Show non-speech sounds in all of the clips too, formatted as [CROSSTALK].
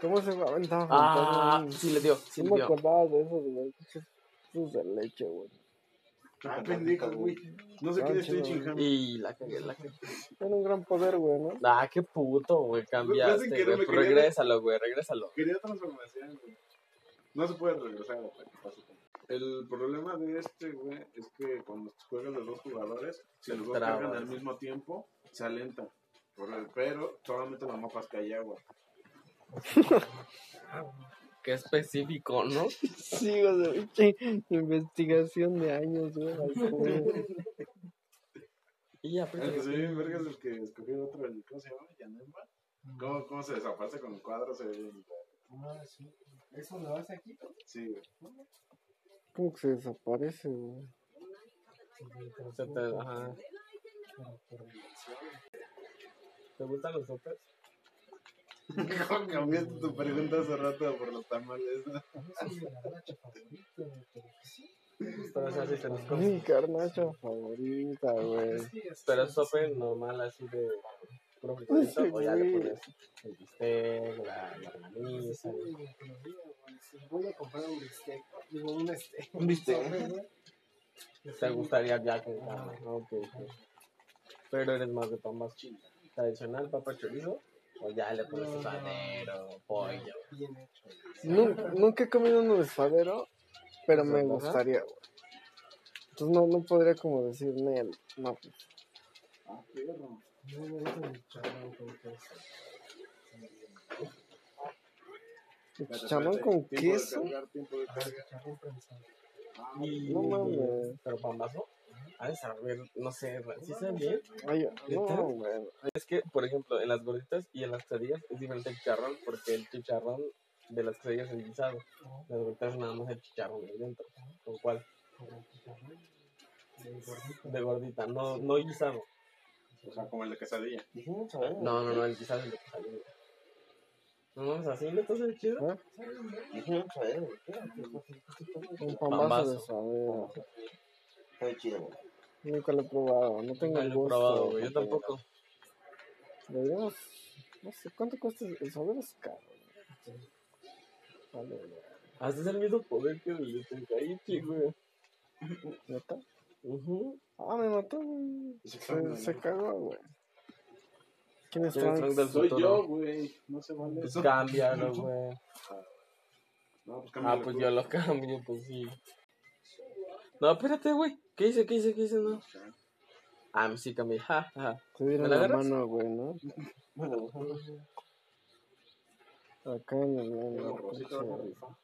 ¿Cómo se aventaba Ah, fantasma? sí le dio, sí le me dio. acordaba de eso, de los pinches jugos de leche, güey. Ah, pendejo, güey. No sé Ah, qué le estoy chingando. Y la cagué, la cagué. Era un gran poder, güey, ¿no? Ah, qué puto, güey, cambiaste, güey. Pues quería- regrésalo, güey, regrésalo. Quería transformación, güey. No se puede regresar todo. El problema de este, güey, es que cuando juegas de dos jugadores, si los dos cargan al mismo tiempo, se alenta. Pero solamente los mapas que hay agua. [LAUGHS] Qué específico, ¿no? Sí, o sea, investigación de años, güey. Y ya, El pues, que se ve bien verga es el que escogió el otro, el- ¿cómo se llama? Yanemba. ¿Cómo, ¿Cómo se desaparece con el cuadro? Se ve bien. Ah, sí. ¿Eso lo hace aquí? Sí, güey. ¿Cómo que se desaparece, güey? se te, ajá. ¿Te gustan los sopes? ¿Cómo cambiaste tu pregunta hace rato por los tamales? Sí racha favorita, pero sí. Pero o sea, sí se los comes. Mi carnacha favorita, güey. Es que es- Pero es sope normal, así de puro frijolito, Sí, o ya le pones el bistec, la. Si voy a comprar un bistec, digo un este. Un bistec. ¿Te gustaría ya con carne? Ok, ok. Pero eres más de pan más chile. Tradicional, papa chorizo, o ya le pones No, suadero, pollo. Bien hecho. Nun- Nunca he comido uno de suadero, pero me ¿Ajá? gustaría, güey. Entonces no, no podría como decir, Nel, no, pues. Ah, perro. No me gusta el chicharrón con queso. ¿El chicharrón de Ah, chicharrón No mames. Pero pambazo, de saber, no sé, ¿sí sabe bien? No, güey. Es que, por ejemplo, en las gorditas y en las quesadillas es diferente el chicharrón, porque el chicharrón de las quesadillas es guisado. Las gorditas nada más el chicharrón ahí dentro. ¿Con cuál? Con el chicharrón. De gordita, no, no guisado. O sea, como el de quesadilla. No, no, no, el guisado es el de quesadilla. No mames, así le estás el chido. ¿Eh? Un Pambazo. pambazo de suadero. Nunca lo he probado, no tengo Nunca el lo he gusto. probado, güey, yo tampoco. Deberíamos, no sé, ¿cuánto cuesta el suadero? Es caro. güey. Vale, güey. Haces el mismo poder que el de Tenkaichi, güey. ¿Neta? Ujú. Ah, me mató, güey. Se Se, se cagó, güey. ¿Quién es ¿Quién Trunks? Del Soy yo, güey. No se vale Pues eso. cámbialo, güey. No, pues Ah, pues yo lo [LAUGHS] cambio, pues sí. No, espérate, güey. ¿Qué hice? ¿Qué hice? ¿Qué hice? No. Ah, sí cambié. Ja, ja. Te dieron ¿Me la la mano, güey, ¿no? Acá en el... En Pero la Rosita va a pinche- rifar.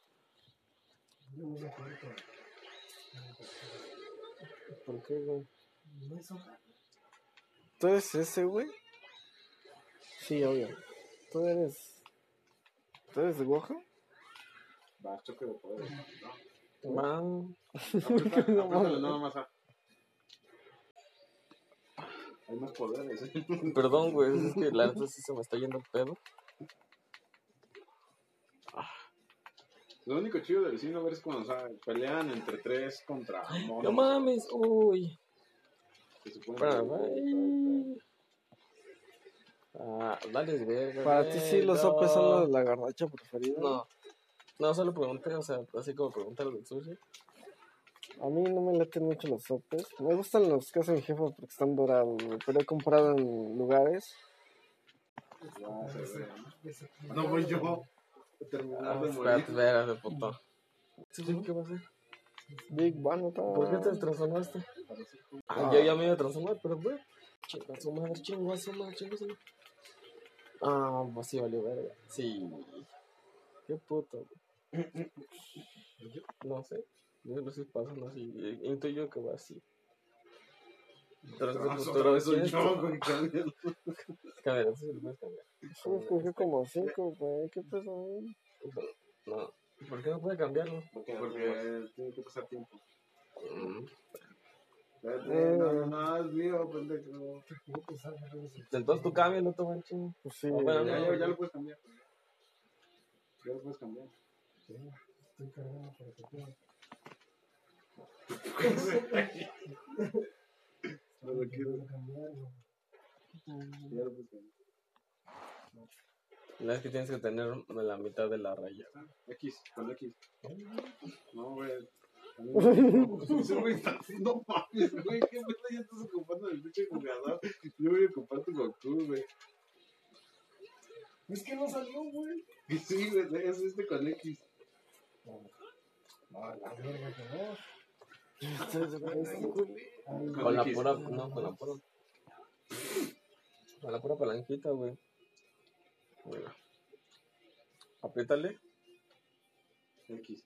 Yo no sé por qué. ¿Por qué, güey? No es ¿Tú eres ese, güey? Sí, obvio. ¿Tú eres... ¿Tú eres de Goja? Va, choque de poder. Apriétale [LAUGHS] nada más a. Hay más poderes, ¿eh? [LAUGHS] Perdón, güey. Es que la neta sí se me está yendo el pedo. Lo único chido del vecino ver es cuando o sea, pelean entre tres contra monos. No mames. Uy. se Espera, de- güey. Ah, verga. Para ti sí los sopes son los la garnacha preferida. No. No, solo pregunté, o sea, así como preguntar del sushi. A mí no me laten mucho los sopes. Me gustan los que hacen jefa porque están dorados, güey. Pero he comprado en lugares. ¿no? No voy yo. a Terminar Ah, de espérate, morir. espérate, puto. ¿Sí, ¿Qué va a hacer? Big One, ¿Por qué te transformaste? Ah, yo ya me iba a transformar, pero güey. Chinga su madre, chinga su madre, chinga su madre. Ah, pues sí, valió verga. Sí. Qué puto. [LAUGHS] No sé. Yo no sé, pasan así. eh, Intuyo que va así. Pero es de Ah, futuro, yo, güey, cámbialo. Cámara, eso sí lo puedes cambiar. Solo escogí como cinco, güey. ¿Qué peso? No. ¿Por qué no puede cambiarlo? Porque tiene que pasar tiempo. Mm. Espérate, No, no, no, es mío, pendejo. Entonces tú cambias, no te van chingo. Pues sí, Ah, bueno, Ya, ya lo puedes cambiar. Ya lo puedes cambiar. Sí, Estoy cargando por el futuro. No lo quiero. Ya lo. No es que tienes que tener la mitad de la raya. X, con X. No, güey. Ese güey está no mames, güey, qué pedo, ya estás ocupando el pinche jugador. Yo voy a ocupar tu Goku, güey. Es que no salió, güey. Que sí, güey, es este con X. Con la pura, no, con la pura. Con la pura palanquita, güey. Mira. Apriétale. X.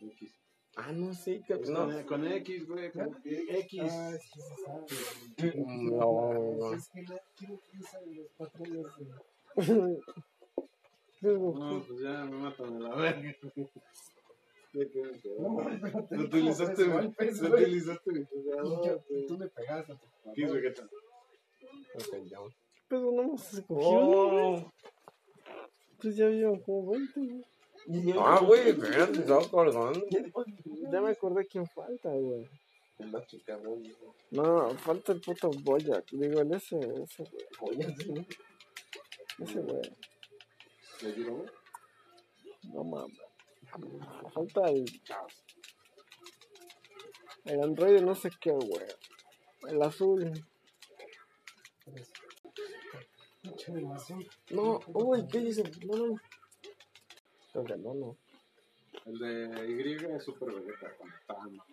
X. Ah, no, sí, que Es no. con, con X, güey. con X. Ah, es que se sabe. No, no. Es que la quiero que usen los patrones de. [LAUGHS] No, pues ya me matan a la verga. [LAUGHS] No, di utilizaste, golpes, utilizaste, yo- y tú me pegaste a tu ¿Qué es, Vegeta? Ok, ya. Pero no me se cogió, Oh. ¿no? Pues ya vieron como 20, güey. Ah, güey, espérate, estaba colgando. Ya me acordé quién falta, güey. Chica, güey. No, falta el puto Boyac. Digo, el ese, ese, güey. Ese, güey. ¿Le dio, güey? No mames. Falta el. El androide no sé qué, güey. El azul. No, uy, ¿qué dice? No, no. Creo que no, no. El de Y es Super Vegeta. Mamá.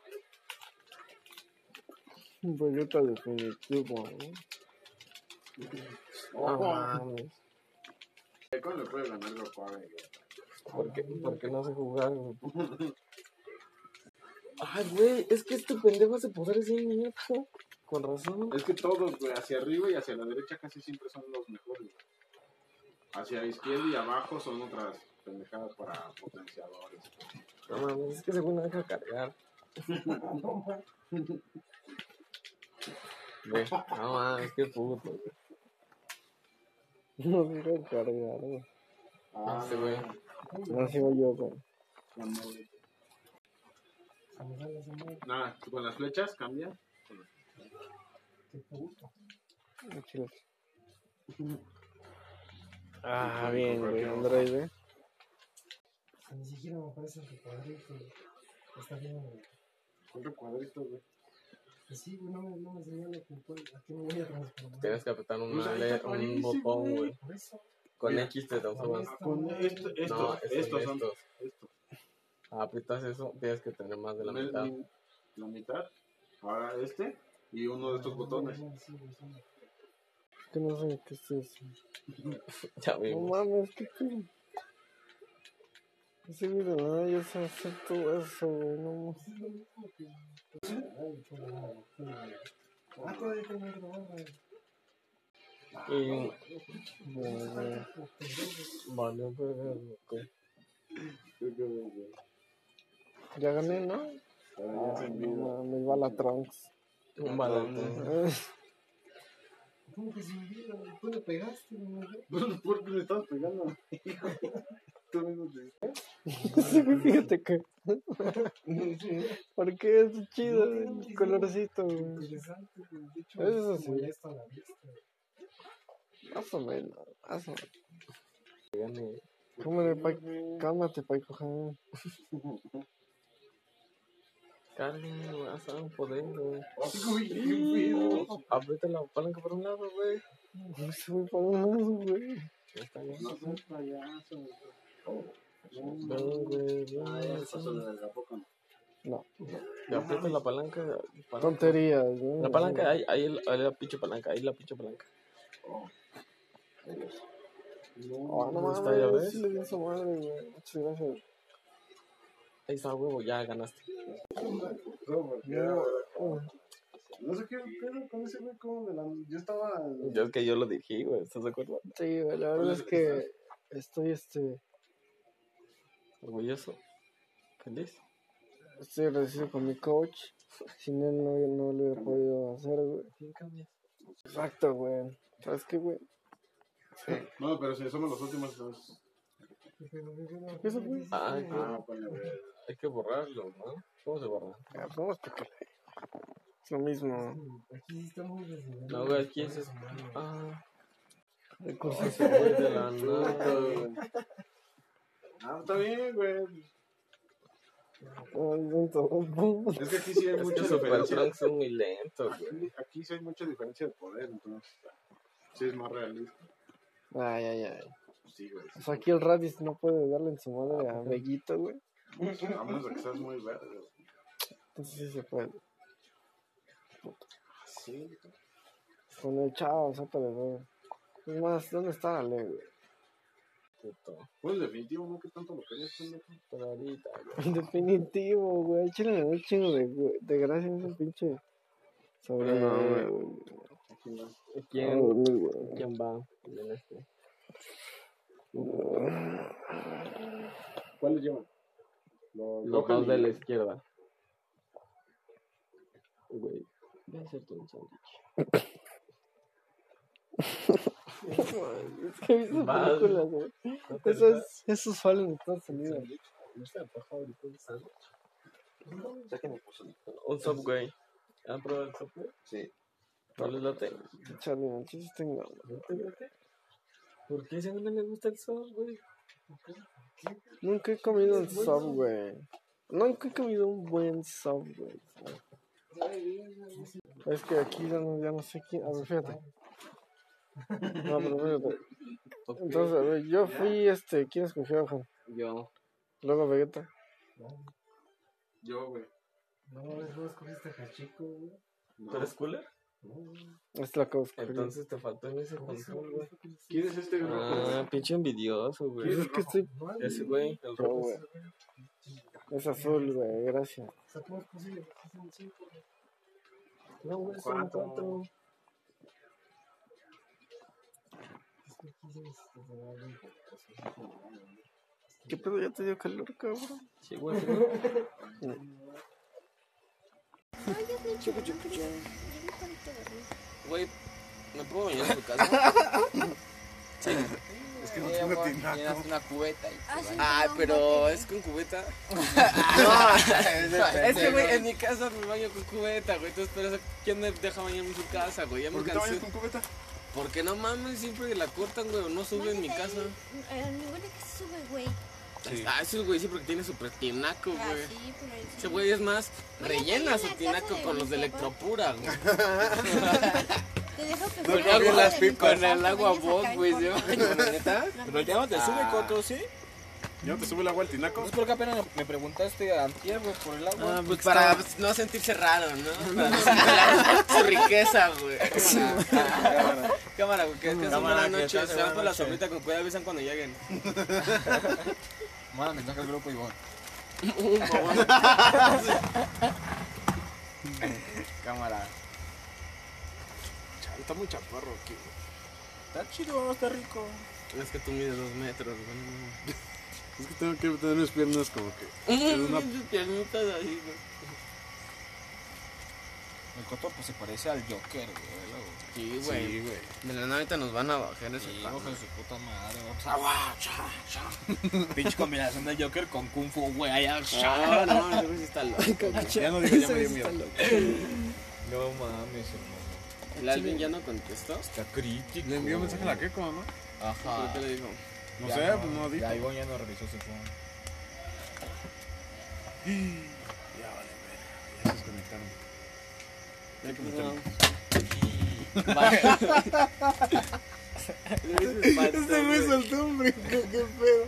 Un Vegeta definitivo, ¿no? No mames. ¿Cómo le puede ganar Goku a Vegeta? ¿Por qué, por qué no sé jugar, güey? Ay, güey, es que este pendejo hace poderes bien mierda. Con razón. Es que todos, güey, hacia arriba y hacia la derecha casi siempre son los mejores. güey. Hacia la izquierda y abajo son otras pendejadas para potenciadores. No mames, es que güey no deja cargar. No, mames. Ve, no mames, qué puto. [LAUGHS] No quiero cargar, güey. Ah, Ese güey. No sigo yo, güey. Nada, con las flechas cambia. qué puto. Chiles. Ah, bien, güey, androide. O sea, ni siquiera me aparece en tu cuadrito. Está bien, güey. Cuatro cuadritos, güey. Pues sí, güey, no me, no me enseñó lo que puedo. ¿A qué me voy a transformar? Tienes que apretar Pues una le- está un botón, güey. Con Mira. X te transformas. Ah, Con esto, estos, No, estos, estos son. estos. Estos. Aprietas eso, tienes que tener más de la mitad. mi- La mitad. Ahora este. Y uno de estos botones. Sí, sí. Que no sé qué es eso. [LAUGHS] Ya No vimos. mames, qué pedo. Ese nada ya sabe hacer todo eso, güey. No Es bueno, bueno. Ah. Y güey. vale, pero ok. Ya gané, ¿no? Se No envidia. mames, va la Trunks. Un balón. Eh, ¿Cómo que se olvida? güey? Tú le pegaste, güey. Pues, ¿Por qué me estabas pegando? [LAUGHS] Fíjate que. [LAUGHS] Porque es chido el colorcito, güey. Interesante, güey. De hecho, Eso es sí. Más o menos, más o menos. Cómale, pa... Cálmate, Paiko, joder. Carne, vas a un poder, güey. Aprieta la palanca por un lado, güey. No se voy para un lado, güey. Ya está bien. No Ah, ya pasó de la poca. no. No, Y aprieta la palanca. palanca. tonterías, güey. La palanca, ahí, ahí, ahí la pinche palanca, ahí la pinche palanca. Oh, no Ahí está, ya ves. sí le di madre, güey. Muchas gracias. Ahí está, huevo, ya ganaste. No, No sé qué pedo con ese güey, como de la... Yo estaba... Yo es que yo lo dije, güey, ¿estás de acuerdo? Sí, güey, la verdad es que estoy, este, Orgulloso. Feliz. estoy agradecido con mi coach. Sin él no, no lo hubiera podido hacer, güey. ¿Quién cambias? Exacto, güey. ¿Sabes qué, güey? No, pero si somos los últimos dos. Eso fue. Ah, Ah, ver. Hay que borrarlo, ¿no? ¿Cómo se borra? Ah, vamos a explicarle. Es lo mismo. Aquí sí desnivelado. No, güey, aquí es... Ah, Recursos. Güey, de la nada, güey. Ah, está bien, güey. Es que aquí sí hay Es mucha diferencia. Es muy lento, güey. Aquí, aquí sí hay mucha diferencia de poder, entonces sí es más realista. Ay, ay, ay. Pues sí, güey. O sea, aquí el Raditz no puede darle en su madre a Veguito, güey. A menos de que seas muy verde. güey. Entonces sí se puede. Sí. Con el chavo, sápale, güey. Es más, ¿dónde está la ley, güey? Puto. Pues definitivo, ¿no? ¿Qué tanto lo querías, pendejo? Pero ahorita, güey. En [LAUGHS] definitivo, güey. Le da un chingo de, güey, de gracia en ese pinche. Sobre. No, güey. Aquí no. ¿Quién, güey. ¿Quién va en este? ¿Cuáles llevan? Los, Los dos de la izquierda. Güey, voy a hacerte un sándwich. [LAUGHS] Es que he visto películas, güey. Eso es, eso es fallo en Estados Unidos. ¿No está antojado ahorita un Subway. ¿Han probado el Subway? Sí. ¿No les late? Charlie, no sí tengo. ¿No te late? ¿Por qué si a mí no me gusta el Subway? Nunca he comido un Subway. Nunca he comido un buen Subway. Es que aquí ya no, ya no sé quién. A ver, fíjate. No, [LAUGHS] pero fíjate. Entonces, a ver, yo fui este. ¿Quién escogió a Juan? Yo. Luego Vegeta. Yo, güey. No, no escogiste a Hachiko, güey. ¿Tú eres cooler? Esta es la que escogí. Entonces te faltó en ese control, güey. ¿Quién es este güey? Ah, pinche envidioso, Pues güey. es que estoy. Ese güey, el rojo. güey. Es azul, güey. Gracias. O sea, ¿cómo es? No, güey, son Cuatro. Sí. ¿Qué pedo? Ya te dio calor, cabrón. Sí, güey. Güey, ¿me puedo bañar en tu casa? Es que no tengo tinaco. Llenas una cubeta y Ah, sí, Ah, no, pero es con cubeta. [LAUGHS] No, [LAUGHS] es que, güey, en mi casa me baño con cubeta, güey. Entonces, pero ¿quién me deja bañarme en su casa, güey? Ya me ¿Por qué te bañas con cubeta? Porque no mames, siempre la cortan, güey, o no sube en mi Báñate casa. Eh, mi abuela que se sube, güey. Ah, ese güey sí, porque tiene super tinaco, Ah, güey. sí, pero ahí sí. Ese güey es más, Bueno, rellena su en tinaco casa con los de. Electropura, güey. [LAUGHS] [LAUGHS] Te dejo que Con fuera el de con el agua vos, en güey, ¿neta? Pero ya no te sube, Ah. Coto, ¿sí? ¿Ya no te sube el agua al tinaco? Pues porque apenas me preguntaste a Antier, güey, por el agua. Ah, pues para pues, no sentirse raro, ¿no? [LAUGHS] Para disimular su riqueza, güey. Cámara, cámara, güey, que que noches. estás Se van buena por la noche. sombrita con cuidado, avisan cuando lleguen. Manda mensaje al grupo y voy. Cámara. Está muy chaparro aquí. Está chido, está rico. Es que tú mides dos metros, güey. Es que tengo que tener mis piernas como que. Mm, una- [LAUGHS] sus piernitas así. El Coto pues se parece al Joker, güey. Sí, güey. Sí, güey. De la ahorita nos van a bajar ese Sí, pan. hijo de su puta madre, vamos a guau, cha, cha. [LAUGHS] Pinche combinación de Joker con Kung Fu, güey, allá. Ah, no, güey sí está loco. [LAUGHS] Ya no digo, ya me dio miedo. No mames, hermano. El Alvin ya no contestó. Está crítico. Le envió mensaje a la Keko, ¿no? Ajá. ¿Por qué le dijo? No Ya sé, pues no dijo. Ya Ivonne ya no revisó su phone. Ya vale, ver. Ya se desconectaron. Ya. [LAUGHS] Ese güey soltó un brinco, qué pedo.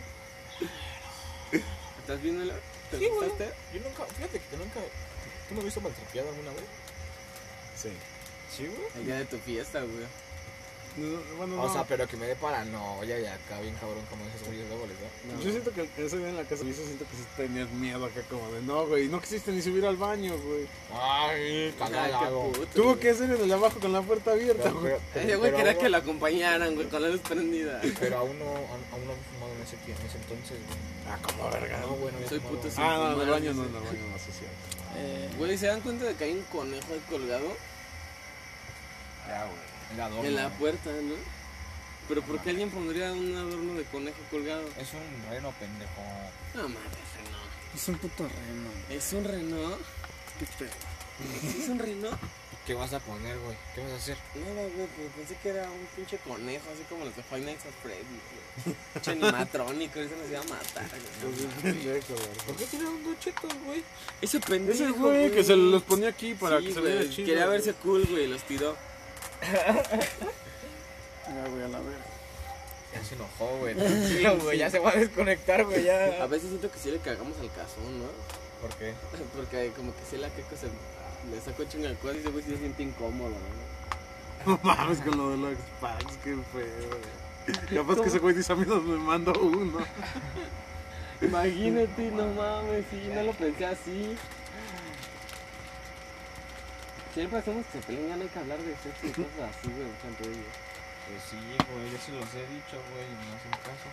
¿Estás viéndolo? ¿Te Sí, güey. gustaste? Yo nunca, fíjate que nunca. ¿Tú me has visto maltrapeado alguna vez? Sí. Sí, güey. El día de tu fiesta, güey. No, bueno, no. O sea, pero que me dé paranoia y acá bien cabrón como esos güeyes luego les da. Yo siento que ese día en la casa yo siento que sí tenías miedo acá como de no, güey, no quisiste ni subir al baño, güey. Ay, cagado. Tuvo que hacer en el de abajo con la puerta abierta, Pero, güey. pero, Ese güey pero quería aún- que lo acompañaran, güey, con la luz prendida. Pero aún no, aún no he fumado en ese, tie- en ese entonces, güey. Ah, como verga. No, güey, no Soy fumado. puto, sí. Ah, no, en el fumar, baño no, en el baño no, sí, cierto. Güey, ¿se dan cuenta de que hay un conejo ahí colgado? Ya, güey. Adorno. En la puerta, ¿no? Pero ¿por qué alguien pondría un adorno de conejo colgado? Es un reno pendejo. No mames, Renault. Es un puto reno. ¿Es un Renault? Qué pedo. ¿Es un Renault? ¿Qué vas a poner, güey? ¿Qué vas a hacer? Nada, güey, pues pensé que era un pinche conejo, así como los de Five Nights at Freddy's, güey. Pinche animatrónico, eso nos iba a matar, güey. ¿Por qué tiraron dos chetos, güey? Ese pendejo, Ese güey que se los ponía aquí para Sí, que se viera chido. Quería verse cool, güey, los tiró. Ya, güey, a la verga. Ya se enojó, güey. [LAUGHS] Tranquilo, güey. Ya se va a desconectar, güey. A Ya. veces siento que sí le cagamos al cazón, ¿no? ¿Por qué? [LAUGHS] Porque como que sí la queco se le sacó chinga el cuadro y ese güey sí se siente incómodo, [LAUGHS] ¿no? Mames con lo de los packs, qué feo, güey. Capaz que ese güey dice a mí no me mando uno. Imagínate, no mames, sí, no lo pensé así. Siempre hacemos que se peleen, ya no hay que hablar de sexo y cosas así, güey, entre ellos. Pues sí, güey. Yo se los he dicho, güey. Y no hacen caso.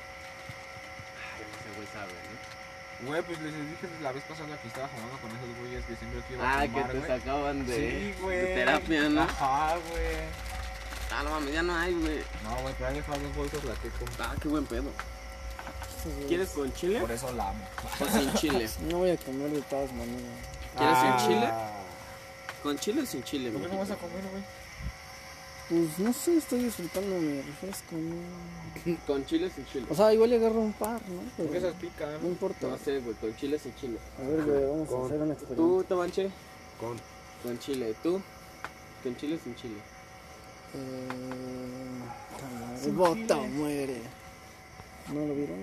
Ay, ese güey sabe, ¿no? Güey, pues les dije la vez pasada que estaba jugando con esos güeyes que siempre que iba a Ah, que te güey. sacaban de, Sí, güey. de terapia, ¿no? Ajá, güey. Ah, no mames, ya no hay, güey. No, güey, pero hay dejado dos bolsas la que con... Ah, qué buen pedo. ¿Quieres con chile Por eso la amo. o sin chile? [LAUGHS] No voy a comer de todas maneras. ¿Quieres Ah. sin chile? ¿Con chile o sin chile, ¿Por qué no vas a comer, güey? Pues no sé, estoy disfrutando mi refresco, ¿no? [LAUGHS] Con chile o sin chile. O sea, igual le agarro un par, ¿no? Pero Porque esas pican. no importa. No sé, güey, con chile o sin chile. A ver, güey, vamos a hacer una experiencia. ¿Tú, Tabanche? Con. Con chile. ¿Tú? ¿Con chile o sin chile? Eh, bota muere. ¿No lo vieron?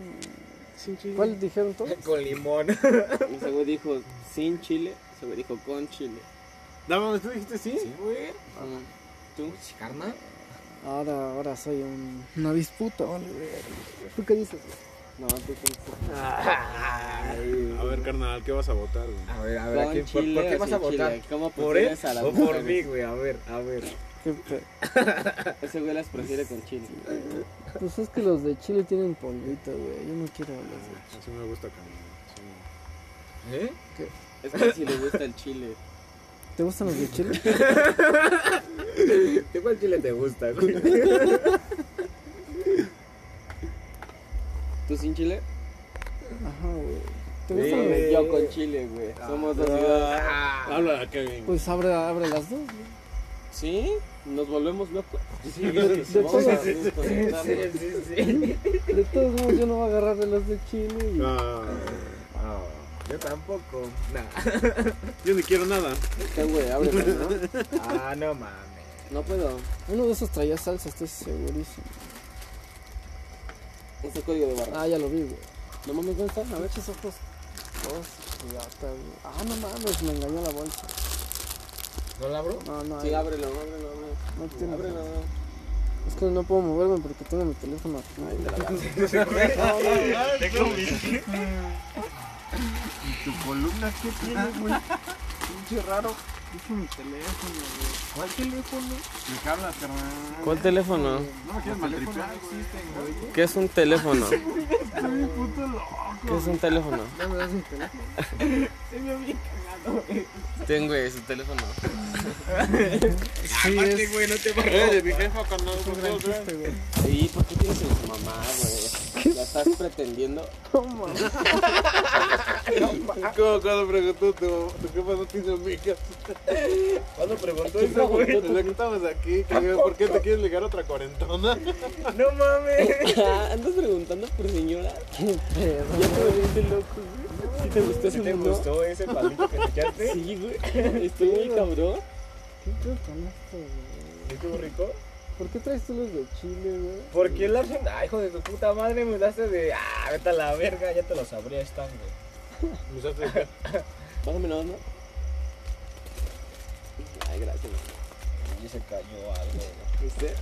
Sin chile. ¿Cuál dijeron todos? [LAUGHS] Con limón. Ese güey dijo sin chile, ese güey dijo con chile. No mames, tú dijiste sí. Sí, güey. Ah, ¿Tú? ¿Carnal? Ahora, ahora soy un, una disputa, vale, güey. ¿Tú qué dices? No, tú con A ver, carnal, ¿qué vas a votar, güey? A ver, a ver, ¿a por, chile por qué vas a votar? chile? ¿Cómo ¿Por él a las o por mí, güey? A ver, a ver. ¿Qué [LAUGHS] Ese güey las prefiere con chile. Pues es que los de Chile tienen polvito, güey. Yo no quiero los de Así me gusta, carnal. sí. ¿Eh? Es que si le gusta el chile. ¿Te gustan los de Chile? [LAUGHS] ¿De cuál chile te gusta, güey? ¿Tú sin chile? Ajá, güey. ¿Te gustan los de... Yo con chile, güey. Somos dos ciudades. Habla, Kevin. Pues abre, abre las dos, güey. ¿Sí? ¿Nos volvemos locos? Sí, de Vamos todas- a desconectarnos. De todos modos, yo no voy a agarrar de los de Chile. Y... Ah, No, yo tampoco. Nah. [LAUGHS] yo ni quiero nada. ¿Qué, güey? Ábrelo, ¿no? Ah, no mames. No puedo. Uno de esos traía salsa, estoy segurísimo. Ese código de barra. Ah, ya lo vi, güey. No mames, ¿dónde está? A ver. esos ojos. Pirata, güey. Ah, no mames, me engañó la bolsa. ¿No la abro? No, no, Sí, ábrelo, ábrelo, ábrelo. no tiene. Ábrelo. Es que no puedo moverme porque tengo mi teléfono [LAUGHS] [LAUGHS] aquí. ¿Tu columna qué tiene, güey? Pinche raro. Dice mi teléfono, güey. ¿Cuál teléfono? ¿De qué hablas, carnal? ¿Cuál teléfono? No me quieres maltripear. ¿Qué es un teléfono? [LAUGHS] ¿Qué es un teléfono? No me das mi teléfono. [LAUGHS] Tengo su teléfono. Sí, Aparte, güey, no te Eh, de mi jefa, gran chiste, güey. Sí, ¿por qué tienes a su mamá, güey? ¿La estás pretendiendo? No mames. ¿Cómo cuando preguntó tu, tu jefa no tiene amigas? ¿Cuándo preguntó ¿Quién eso, güey? Desde que estabas aquí, que, ¿por qué te quieres ligar a otra cuarentona? No mames. [LAUGHS] ¿Andas preguntando por señora? Qué pedo. Ya te volviste loco, güey. ¿Sí te gustó ese ¿Sí te mundo? gustó ese palito que te echaste? Sí, güey. [LAUGHS] Estoy muy cabrón. ¿Qué pedo con esto, güey? ¿Estuvo rico? ¿Por qué traes tú los de Chile, güey? ¿Por qué la hacen? Ay, hijo de tu puta madre, me daste de. Ah, vete a la verga, ya te lo sabría, están, güey. [LAUGHS] Me usaste de qué? [LAUGHS] Bájame no, ¿no? Ay, gracias. Y se cayó algo, güey. ¿Viste?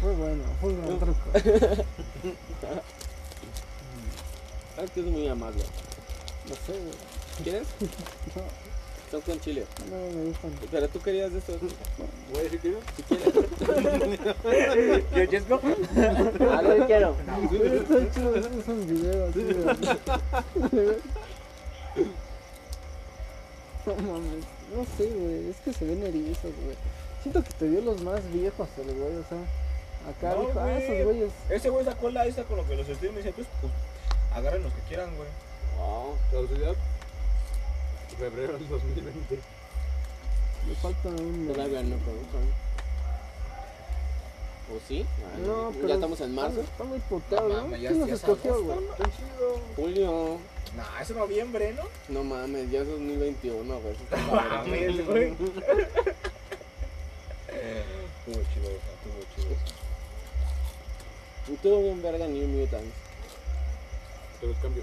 Fue bueno, fue un gran truco. Ah, que es muy amable. No sé, güey. ¿Quieres? [LAUGHS] No, Son con chile. no me gustan. Pero tú querías de estos. Güey, ¿sí quieres? Si quieres. ¿Yo, Jesco? Ah, no quiero. Güey, está chido, es un video así de... No mames, no sé, güey, es que se ven erizos, güey. Siento que te dio los más viejos el güey, o sea, acá No, dijo, ah, güey. esos güeyes. Ese güey sacó la esta con lo que los streamers me dice, pues, pues, agarren los que quieran, güey. Oh, Caducidad. Febrero del 2020. Me falta un. Todavía no conozco. ¿O sí? Ah, No, pero. Ya estamos en marzo. Está muy puteado, No ¿no? mames, ya- ¿Quién nos escogió, güey? Julio. Nah, es noviembre, ¿no? No mames, ya es 2021, güey. [LAUGHS] No mames, güey. [LAUGHS] Estuvo chido, estuvo chido. Y todo bien verga New Mutants. Te los cambio.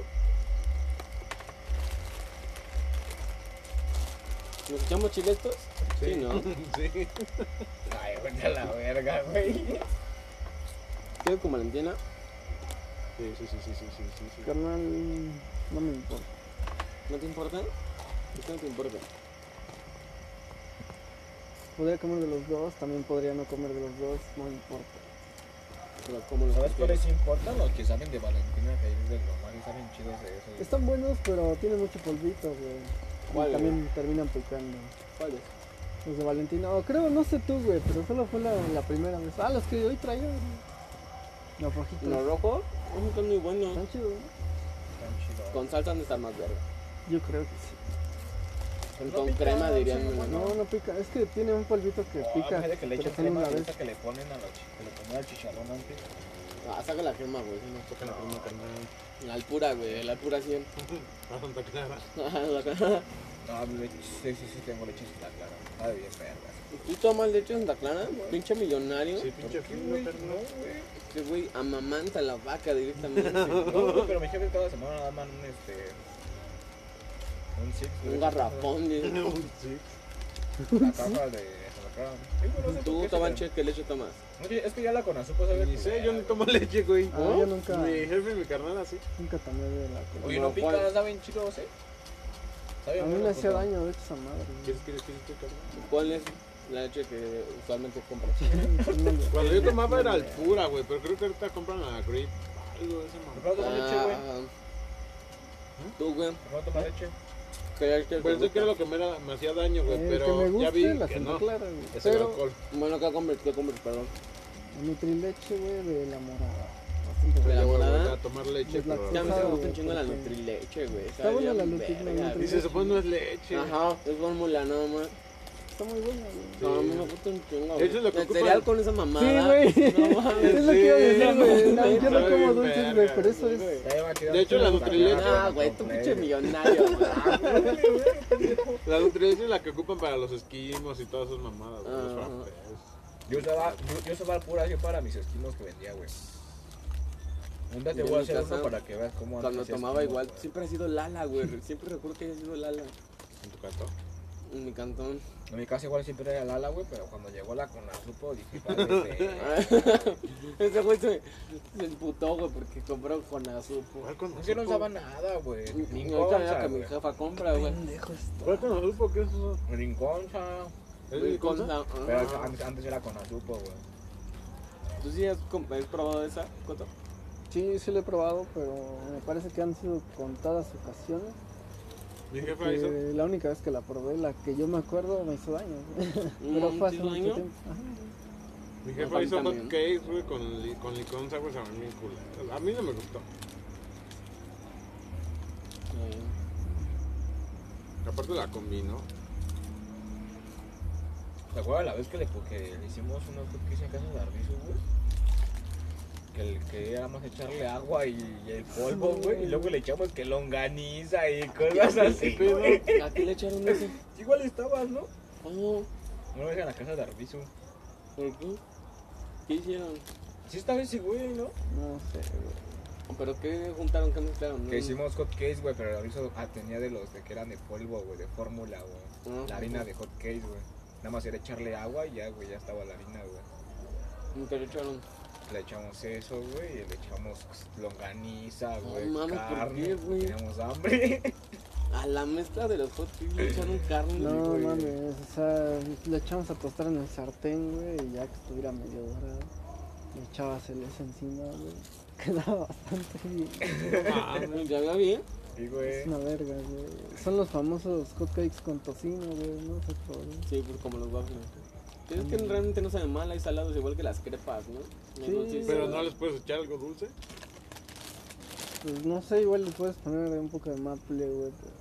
¿Nos echamos chilestos? Sí, ¿no? [LAUGHS] Sí. Ay, güey, a la verga, güey. ¿Quieres con Valentina? Sí, sí, sí, sí, sí, sí, sí, sí. Carnal, no me importa. ¿No te importa? ¿Por qué no te importa? Podría comer de los dos, también podría no comer de los dos, no me importa. Pero ¿cómo los ¿Sabes cuáles importan? Los que saben de Valentina Fernández del normal y saben chidos de eso. Están buenos, pero tienen mucho polvito, güey. ¿Cuál, Y también terminan picando. ¿Cuáles? Los de Valentina, o creo, no sé tú, güey, pero solo fue la, la primera vez. Ah, los que hoy traía, güey. Los rojitos. ¿Los rojos? Oh, están muy buenos. Están chidos, ¿no? Están chidos. Con salsa han de estar más verga. Yo creo que sí. Con, No crema sí, dirían. bueno. No, no pica. Es que tiene un polvito que Oh, pica. que le echan crema una vez. que le ponen a la que le ponen al chicharrón antes. Ah, saca la crema, güey. si no. Toca la prima carnal. La alpura, güey. La alpura 100. A Santa Clara. No, le- sí, sí, sí, tengo leche Santa Clara. Sabe bien verga. ¿Tú tomas leche Santa Clara? Pinche millonario. Sí, pinche carnal. No, güey. Este güey amamanta la vaca directamente. [LAUGHS] No, güey, pero mi jefe cada semana nada más un este. Un six. de Un leche garrafón. dice. [LAUGHS] Santa Clara, La caja de Sí, no sé por ¿Tú, qué, Tobanche, qué leche tomas? Oye, es que ya la conazupo sabe. Ni sé, yo ni tomo leche, güey. Ah, yo nunca, Mi jefe y mi carnal así. nunca tomé de la cola. Oye, No, no pica, saben chidos, eh. Sabe A mí me hacía puto. daño, de hecho, esa madre. ¿Quieres, quieres, quieres, quieres, carnal? ¿Cuál es la leche que usualmente compras? Cuando yo tomaba era el pura, güey, pero creo que ahorita compran la grape. Algo de ese mamá. ¿Por qué no leche, güey? Ah, ¿Tú, güey? ¿Por qué no tomas leche? ¿Qué leche te Pensé que era lo que me, era- me hacía daño, güey, El pero que me ya vi la que no. Clara, güey. Es el Pero alcohol. Bueno, ¿qué compras? ¿Qué compras? Perdón. Nutrileche, güey, de la morada. ¿De la morada? a tomar leche, pero... Ya me gusta un chingo la Nutrileche, güey. Está buena la supone no es leche. Ajá, es fórmula nada más. Está muy buena, güey. Sí. No, me gusta un chingo. Eso es lo que El ocupan- cereal con esa mamada. Sí, güey. No mames. [LAUGHS] Es lo que iba a decir, Sí, güey. No, Yo no como dulces, güey, pero eso es. De hecho, la Nutrileche- Ah, güey, tú pinche millonario. [LAUGHS] güey. La nutrileche es la que ocupan para los esquimos y todas esas mamadas, güey, los Ajá. frappés. Yo usaba, yo, yo usaba pura así para mis esquimos que vendía, güey. Un día te Yo voy a hacer casa, uno para que veas cómo Cuando tomaba igual, siempre ha sido Lala, güey. Siempre recuerdo que haya sido Lala ¿En tu canto? en mi cantón. En mi casa igual siempre era Lala, güey, pero cuando llegó la Conasupo dije, padre, de- [LAUGHS] Ese güey se, se emputó, güey, porque compró con. ¿Cuál con Es que no usaba nada, güey. Ni Ahorita ya concha, que mi jefa compra, güey. ¿Cuál con azupo? ¿Qué es eso? Ni concha. ¿Es Muy mi cosa? concha, Pero ajá. antes, antes era Conasupo, güey. ¿Tú sí has, has probado esa, Coto? Sí, sí lo he probado, pero me parece que han sido contadas ocasiones. La única vez que la probé, la que yo me acuerdo, me hizo daño. pero fue ¿sí hace mucho daño? tiempo. Ajá. Mi jefa hizo hot también. cakes, güey, con, li- con licón sabes a mí. A mí no me gustó. Aparte la combinó. ¿Te acuerdas la vez que le, que le hicimos unos cookies en casa de Arbizu, güey? Que, el, que era más echarle agua y, y el polvo, güey. Y luego le echamos que longaniza y cosas así, güey. ¿A qué le echaron eso? Igual estabas, ¿no? Oh, No me a la casa de Arbizu. ¿por qué? ¿Qué hicieron? Sí estaba ese güey, ¿no? No sé, güey. ¿Pero qué juntaron? ¿Qué mezclaron? Que hicimos hot cakes, güey, pero Arbizu tenía de los de que eran de polvo, güey, de fórmula, güey. Ah, La harina de hot cakes, güey. Nada más era echarle agua y ya, güey, ya estaba la harina, güey. ¿Qué le echaron? Le echamos eso, güey, y le echamos longaniza, No güey, ¿por carne. qué, güey? Teníamos hambre. [LAUGHS] A la mezcla de los hot cakes le echaron carne. No güey. mames, o sea, le echamos a tostar en el sartén, güey, y ya que estuviera medio dorado, le echabas el ese encima, güey. [LAUGHS] Quedaba bastante bien. Ah, ¿Ya veo bien? Es güey, una verga, güey. Son los famosos hotcakes con tocino, güey, ¿no? Se probó. Sí, pues como los waffles. Es que realmente no saben mal, hay salados igual que las crepas, ¿no? Sí, No, sí, Pero no les puedes echar algo dulce. Pues no sé, igual le puedes poner un poco de maple, güey. pero-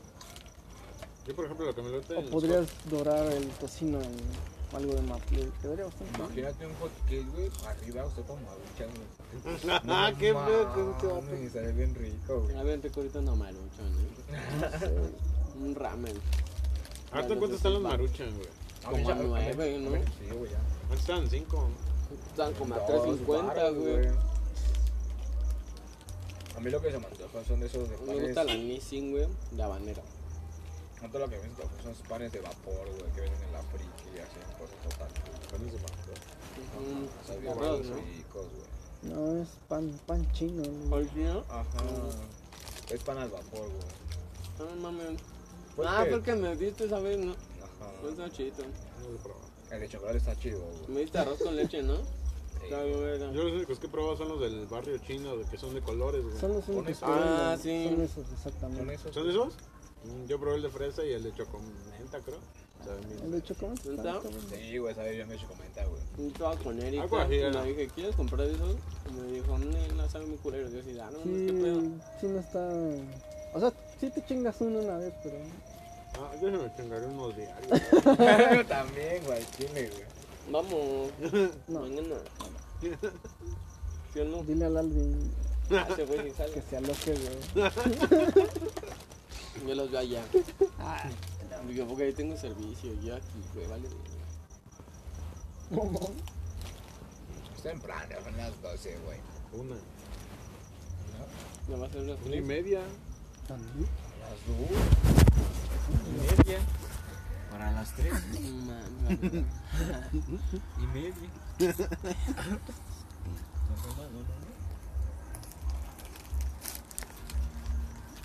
Yo, por ejemplo, lo que me lo O podrías dorar el tocino en algo de maple. Quedaría bastante bien. Imagínate un hot cake, güey, arriba usted con maruchan, güey. Ah, qué pedo con este vato. mames, sabe bien rico, güey. A ver, rico ahorita no maruchan, ¿eh? [LAUGHS] Un ramen. ¿Hasta cuánto están los maruchan, güey? Como a nueve, ¿no? Sí, güey, ya. Estaban cinco. Están como a Dos 3.50, varos, güey. A mí lo que se me antoja son de esos de Me panes. gusta la Nissin, güey, de habanero. No todo lo que me antoja son esos panes de vapor, güey, que venden en la friki y así, cosas total. Panes de vapor. Mm, arroz, ¿no? ricos, güey. No, es pan, pan chino. ¿no? ¿Por qué no? Ajá. Es pan al vapor, güey. Ah, mames. Pues Ah, que- porque me diste esa vez, ¿no? No está chido. No lo he probado. El de chocolate está chido, güey. Me diste arroz con leche, ¿no? Está bien, verga. Yo los únicos que he probado son los del barrio chino, de que son de colores, güey. Son los únicos que Ah, sí. Son esos, ¿Son exactamente. esos? ¿Son esos? Mm, Yo probé el de fresa y el de chocomenta, creo. El de bien. Sí, güey, sabe bien hecho comenta, güey. Yo estaba con Erika y le dije, ¿quieres comprar esos? Y me dijo, no, no sabe muy culero. Yo así, ah, no, no, ¿qué pedo? Sí, sí no está... O sea, sí te chingas uno una vez, pero... Ah, yo se me chingaré unos diarios. [LAUGHS] Yo también, güey, tiene, güey. Vamos, [LAUGHS] No. mañana. ¿Sí o no? Dile al Alvin Ah, Ese güey que sale. se aloque, güey. [LAUGHS] Yo los veo allá. Digo, porque ahí tengo servicio. Yo aquí, güey, vale. Es temprano, son las 12, güey. Una. Me va a hacer una Una y media. También. Las dos. Y media. Para las 3 [LAUGHS] Man, y media.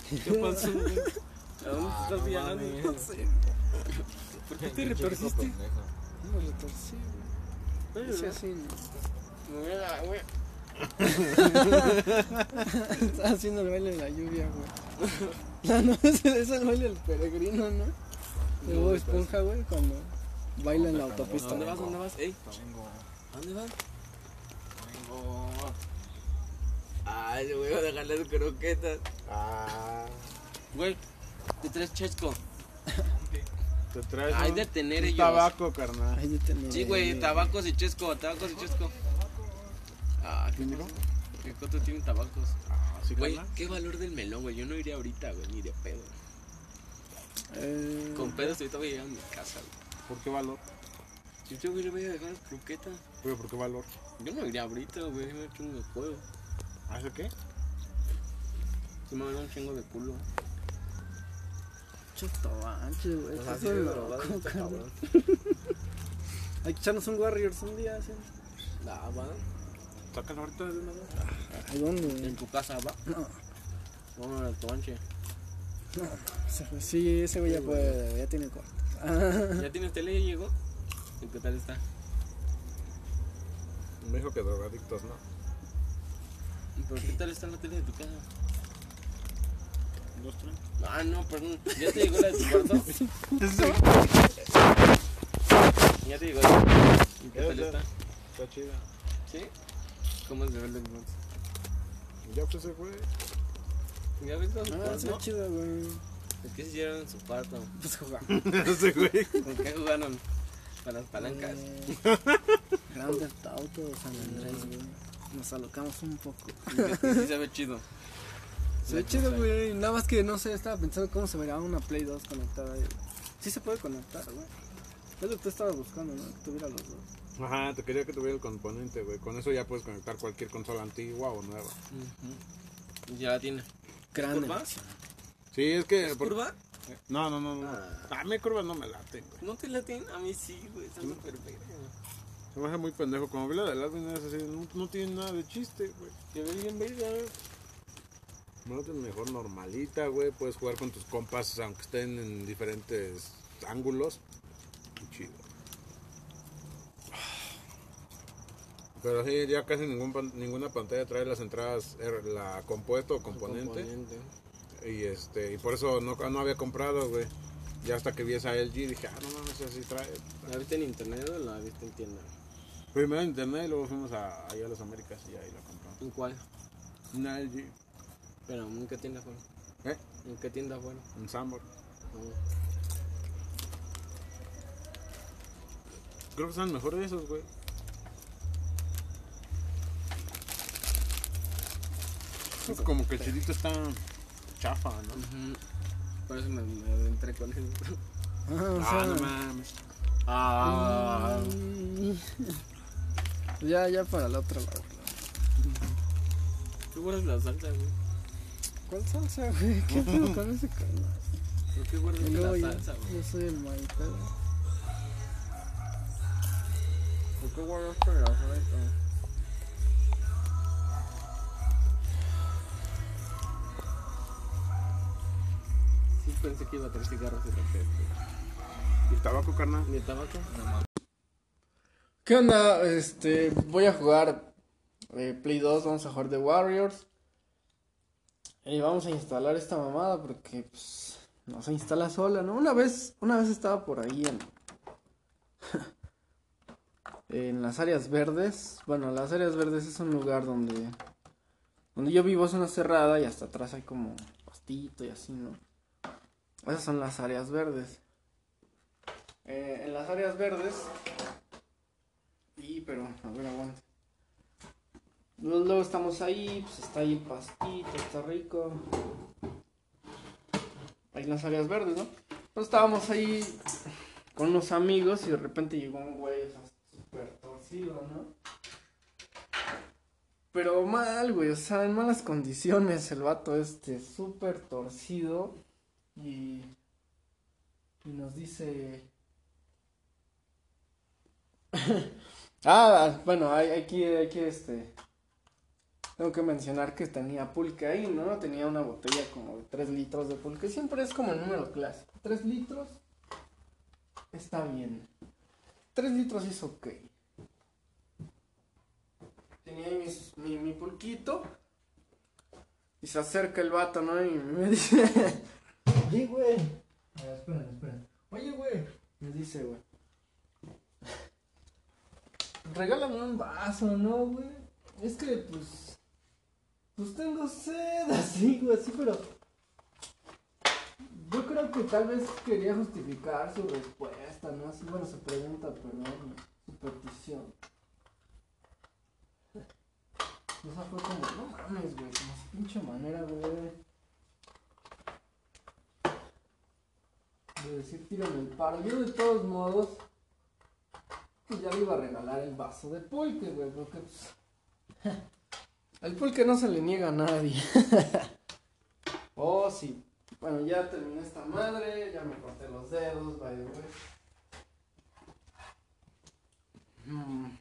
¿Qué pasó? ¿A dónde te estás viajando? ¿Por qué te retorciste? No, retorcí, güey. Sí, así. Mira, güey. [LAUGHS] [LAUGHS] Estaba haciendo el baile de la lluvia, güey. [LAUGHS] No, no, ese es el baile del peregrino, ¿no? De Bob Esponja, güey, cuando baila en la ¿A autopista. dónde vas? ¿A dónde vas? Ey, Vengo, ¿a dónde vas? vengo. Ay, yo voy a dejar las croquetas. Ah. Güey, te traes chesco. Te traes Hay de tener un ellos. tabaco, carnal. Ay, de tener- Sí, güey, tabacos y chesco, tabacos y chesco. Ah, qué. ¿Qué coto tiene tabacos? Sí, Güey, qué valor del melón, güey. Yo no iría ahorita, güey, ni de pedo. Eh, Con pedos ahorita voy a llegar a mi casa, güey. ¿Por qué valor? Si yo güey, le voy a dejar las croquetas. Pero, ¿por qué valor? Yo no iría ahorita, güey. Me echo un juego. ¿Hace qué? Si me da un chingo de culo. Chuto manches, güey. Estás de loco, está cabrón. Hay que echarnos un Warriors un día, ¿sí? Ah, va. Sácalo ahorita de una vez. ¿A dónde? En tu casa, va. No, Vamos al tuanche. ese güey- sí, ese güey ya puede, ya tiene cuarto. [LAUGHS] ¿Ya tienes tele? ¿Ya llegó? ¿Y qué tal está? Me dijo que drogadictos, ¿no? ¿Pero qué tal está la tele de tu casa? Dos, tres. Ah, no, perdón. ¿Ya te llegó la de tu cuarto? [LAUGHS] ¿Ya te llegó la ¿Y qué tal está? Está chida. ¿Sí? ¿Cómo se ve el de tu cuarto? Ya pues se fue. ¿Ya ves todo su Ah, está chido, güey. ¿Por qué se hicieron en su cuarto? [LAUGHS] Pues jugar. Ese [LAUGHS] güey. ¿Con qué jugaron? Con las palancas. Eh, [LAUGHS] Grand Theft Auto, San Andrés, güey. Nos alocamos un poco. Y sí se ve chido. Se ve chido, güey. Nada más que no sé, estaba pensando cómo se vería una Play 2 conectada ahí. Sí se puede conectar, güey. Es lo que tú estabas buscando, ¿no? Que tuviera los dos. Ajá, te quería que tuviera el componente, güey. Con eso ya puedes conectar cualquier consola antigua o nueva. Ya la tiene. Grande. curva? edición. Sí, es que. por- ¿Curva? No, no, no, no. Ah. A mí curvas no me late, güey. ¿No te la tienen? A mí sí, güey. Está súper verga. Se me hace muy pendejo. Como vi la del Alvin es así, no, no tiene nada de chiste, güey. Se ve bien verga. Me late mejor normalita, güey. Puedes jugar con tus compas aunque estén en diferentes ángulos. Muy chido. Pero sí, ya casi ningún, ninguna pantalla trae las entradas, er, la compuesto o componente. Y este y por eso no, no había comprado, güey. Ya hasta que vi esa LG dije, ah, no mames, así trae. ¿La viste en internet o la viste en tienda? Primero en internet y luego fuimos a, allá a las Américas y ahí la compramos. ¿En cuál? Una LG. Pero, ¿en qué tienda fueron? ¿Eh? ¿En qué tienda fueron? En Sambor. Ah. Creo que están mejores esos, güey. Es como que el chilito está chafa, ¿no? Ujú. Por eso me, me entré con él. Ah, o Ah, no mames. Ah. Ya, ya para la otra lado. ¿Qué guardas la salsa, güey? ¿Cuál salsa, güey? ¿Qué pedo [LAUGHS] con ese canal? ¿Por qué guardas la salsa, güey? yo soy el maipero. ¿Por qué guardaste la salsa? Sí pensé que iba a traer cigarros de repente. ¿Y tabaco, carnal? ¿Ni tabaco? No. ¿Qué onda? Este, voy a jugar eh, Play 2, vamos a jugar The Warriors. Y vamos a instalar esta mamada porque pues no se instala sola, ¿no? Una vez, una vez estaba por ahí en [LAUGHS] en las áreas verdes. Bueno, las áreas verdes es un lugar donde donde yo vivo es una cerrada y hasta atrás hay como pastito y así, ¿no? Esas son las áreas verdes. Eh, en las áreas verdes Sí, pero, a ver, aguanta. Luego, estamos ahí, pues está ahí el pastito, está rico. Ahí en las áreas verdes, ¿no? Entonces estábamos ahí con unos amigos y de repente llegó un güey, o torcido, ¿no? Pero mal, güey, o sea, en malas condiciones el vato este, súper torcido. Y, y nos dice... [COUGHS] Ah, bueno, hay que, este, tengo que mencionar que tenía pulque ahí, ¿no? Tenía una botella como de 3 litros de pulque, siempre es como el número clásico, 3 litros, está bien, 3 litros es ok. Tenía ahí mis- mi, mi pulquito, y se acerca el vato, ¿no? Y me dice, [LAUGHS] oye, güey, a ver, esperen, esperen, oye, güey, me dice, güey. Regálame un vaso, ¿no, güey? Es que, pues. Pues tengo sed, [LAUGHS] así, güey, así, pero. Yo creo que tal vez quería justificar su respuesta, ¿no? Así, bueno, se pregunta, perdón, su petición. Esa fue como, no mames, güey, como su pinche manera, güey. De decir, tírame el paro. Yo, de todos modos que ya le iba a regalar el vaso de pulque, güey, porque pues, [LAUGHS] el pulque no se le niega a nadie. [LAUGHS] oh, sí. Bueno, ya terminé esta madre, ya me corté los dedos, the way. Mm,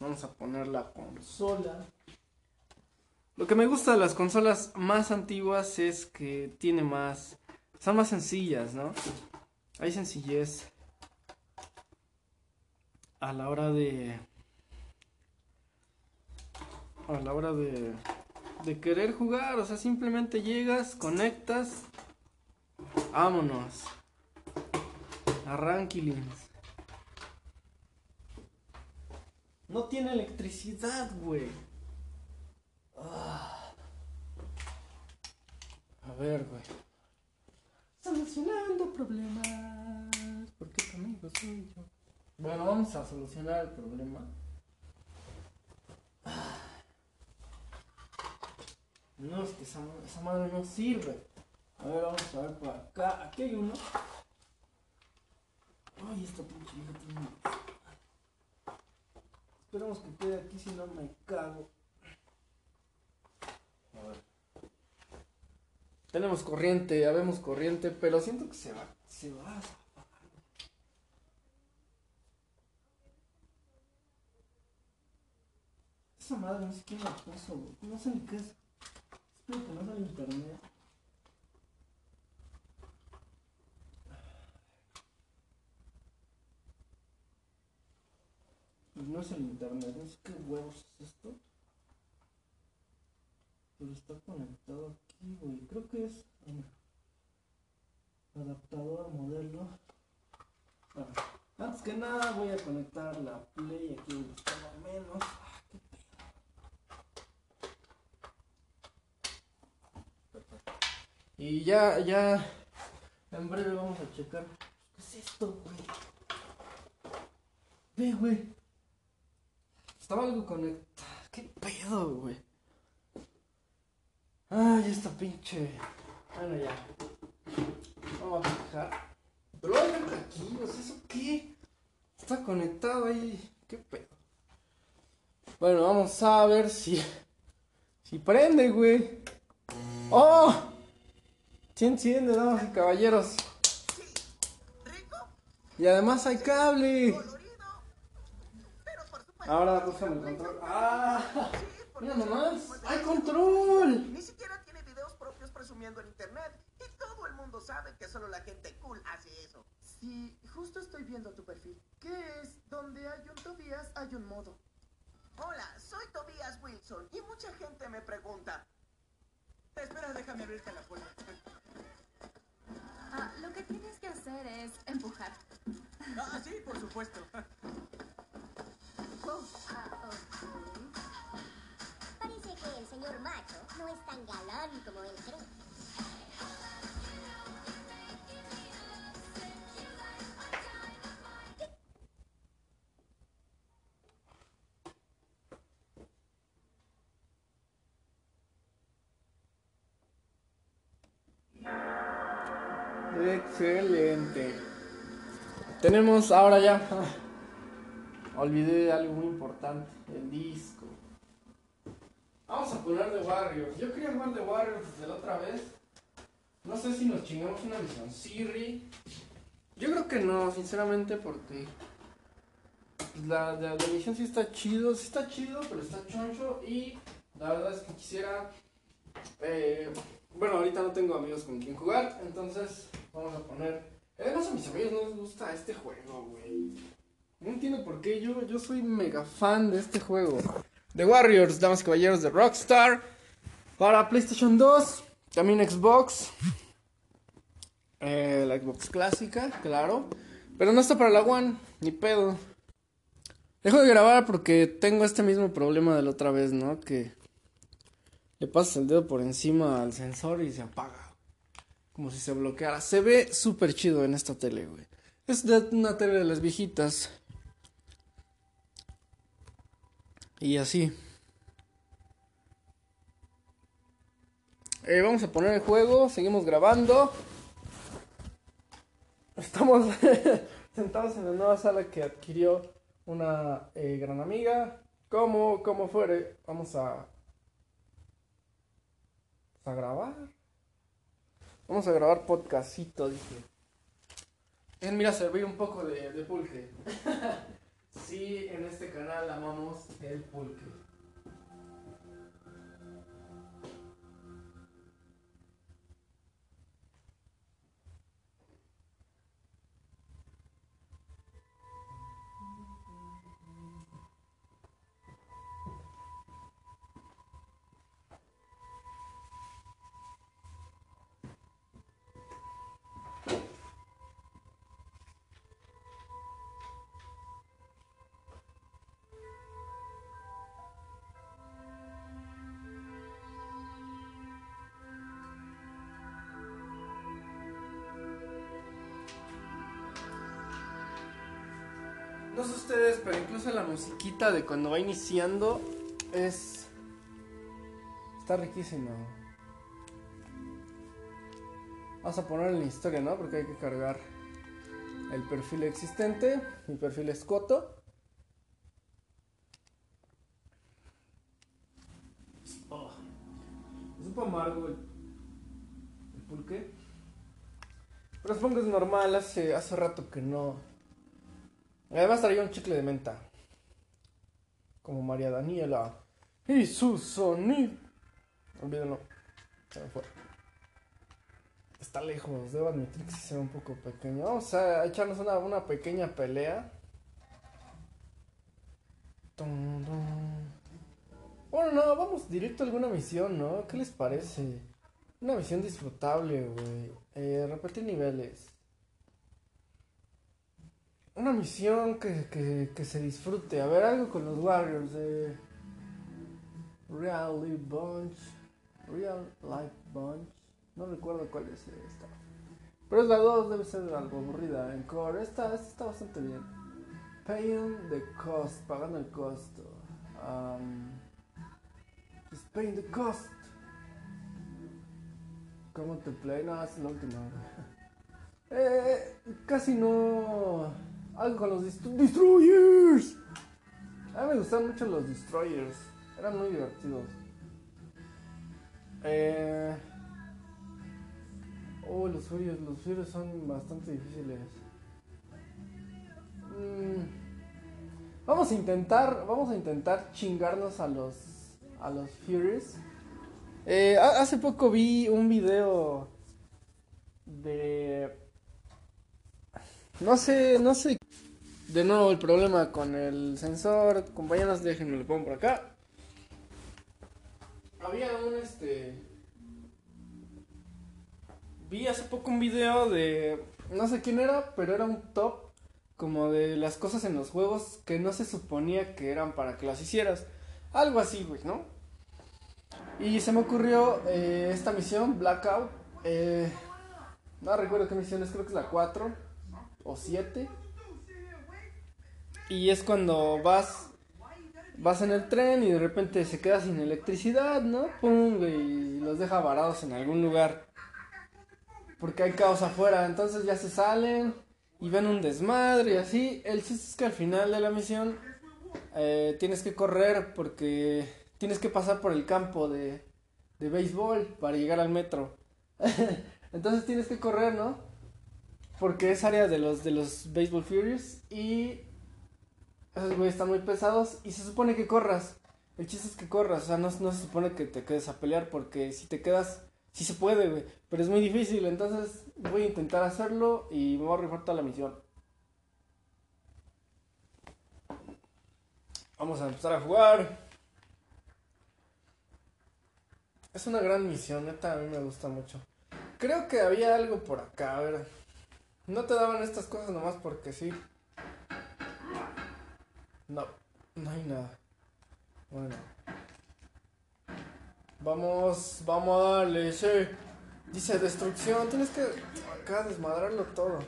Vamos a poner la consola. Lo que me gusta de las consolas más antiguas es que tiene más... Son más sencillas, ¿no? Hay sencillez a la hora de a la hora de de querer jugar, o sea, simplemente llegas, conectas, vámonos. Arranquilins. No tiene electricidad, güey. Ah. A ver, güey. Solucionando problemas. Porque tu amigo soy yo. Bueno, vamos a solucionar el problema. No, es que esa, madre no sirve. A ver, vamos a ver por acá. Aquí hay uno. Ay, esta pinche vieja tiene Esperemos que quede aquí si no me cago. A ver. Tenemos corriente, ya vemos corriente, pero siento que se va. Se va Esa madre no sé quién la puso. No sé ni qué es. Espero que no sea el internet. Pues no es el internet, no sé qué huevos es esto. Pero está conectado aquí, güey. Creo que es adaptador modelo. Ah, antes que nada voy a conectar la play aquí menos. Ah, qué Y ya, ya, en breve vamos a checar. ¿Qué es esto, güey? Ve, güey. Estaba algo conectado. ¿Qué pedo, güey? Ay, esta pinche. Bueno, ya. Vamos a fijar. Pero hay algo aquí, o sea, ¿eso qué? Está conectado ahí. ¿Qué pedo? Bueno, vamos a ver si. Si prende, güey. ¡Oh! Sí enciende, damas y caballeros. Y además hay cable. Ahora búscame el control. ¡Ah! Mira nomás. ¡Hay control! Ni siquiera tiene videos propios presumiendo en internet. Y todo el mundo sabe que solo la gente cool hace eso. Sí, justo estoy viendo tu perfil. ¿Qué es? Donde hay un Tobias hay un modo. Hola, soy Tobias Wilson y mucha gente me pregunta. Espera, déjame abrirte la puerta. Ah, lo que tienes que hacer es empujar. Ah, sí, por supuesto. Oh, ah, ok. Parece que el señor macho no es tan galán como él cree. Excelente. Tenemos ahora ya. [LAUGHS] Olvidé algo muy importante: el disco. Vamos a poner de Warriors. Yo quería jugar de Warriors desde la otra vez. No sé si nos chingamos una misión Siri. Yo creo que no, sinceramente, porque la, la, la misión sí está chido. Sí está chido, pero está choncho. Y la verdad es que quisiera. eh, bueno, ahorita no tengo amigos con quien jugar, entonces vamos a poner. Además, a mis amigos no les gusta este juego, güey. No entiendo por qué. Yo, yo soy mega fan de este juego. The Warriors, damas y caballeros de Rockstar. Para PlayStation 2, también Xbox. Eh, la Xbox clásica, claro. Pero no está para la One, ni pedo. Dejo de grabar porque tengo este mismo problema de la otra vez, ¿no? Que le pasas el dedo por encima al sensor y se apaga. Como si se bloqueara. Se ve súper chido en esta tele, güey. Es de una tele de las viejitas. Y así. Eh, vamos a poner el juego. Seguimos grabando. Estamos [LAUGHS] sentados en la nueva sala que adquirió una eh, gran amiga. Como, como fuere, vamos a, a grabar. Vamos a grabar podcastito, dije. Eh, mira, serví un poco de, de pulque. [LAUGHS] sí, en este canal amamos el pulque. No sé ustedes, pero incluso la musiquita de cuando va iniciando es. Está riquísima. Vamos a poner en la historia, ¿no? Porque hay que cargar el perfil existente. Mi perfil es Coto. Oh, es un poco amargo el, el pulque. Pero supongo que es normal, hace, hace rato que no. Además traía un chicle de menta. Como María Daniela. Y su sonido. Olvídenlo. Se me fue. Está lejos. Debo admitir que sí se ve un poco pequeño. Vamos a echarnos una, una pequeña pelea. Bueno, no, vamos directo a alguna misión, ¿no? ¿Qué les parece? Una misión disfrutable, güey. Eh, repetir niveles. Una misión que, que, que se disfrute. A ver, algo con los Warriors de Real Life Bunch. Real Life Bunch. No recuerdo cuál es esta. Pero es la 2, debe ser algo aburrida. En core, esta, esta está bastante bien. Paying the cost, pagando el costo. Um, he's paying the cost. ¿Cómo te play? No, es la última. [LAUGHS] eh, casi no. Algo con los Destroyers. A mí me gustaban mucho los Destroyers. Eran muy divertidos. Eh. Oh, los Furious. Los Furious son bastante difíciles. Mm, Vamos a intentar. Vamos a intentar chingarnos a los. A los Furious. Eh, ha- hace poco vi un video de no sé, no sé. De nuevo el problema con el sensor, compañeros, déjenme lo pongo por acá. Había un este vi hace poco un video de no sé quién era, pero era un top como de las cosas en los juegos que no se suponía que eran para que las hicieras. Algo así, güey, ¿no? Y se me ocurrió eh, esta misión, Blackout. eh, no recuerdo qué misión es, creo que es la 4 o 7. Y es cuando vas vas en el tren y de repente se queda sin electricidad, ¿no? Pum, y los deja varados en algún lugar. Porque hay caos afuera, entonces ya se salen y ven un desmadre y así. El chiste es que al final de la misión eh, tienes que correr porque tienes que pasar por el campo de, de béisbol para llegar al metro. [LAUGHS] entonces tienes que correr, ¿no? Porque es área de los de los Baseball Furies y esos güeyes están muy pesados y se supone que corras. El chiste es que corras, o sea, no, no se supone que te quedes a pelear porque si te quedas, sí se puede, güey, pero es muy difícil, entonces voy a intentar hacerlo y me voy a rifar toda la misión. Vamos a empezar a jugar. Es una gran misión, neta, a mí me gusta mucho. Creo que había algo por acá, a ver. No te daban estas cosas nomás porque sí. No, no hay nada. Bueno. Vamos, vamos a darle. Dice destrucción, tienes que acá desmadrarlo todo.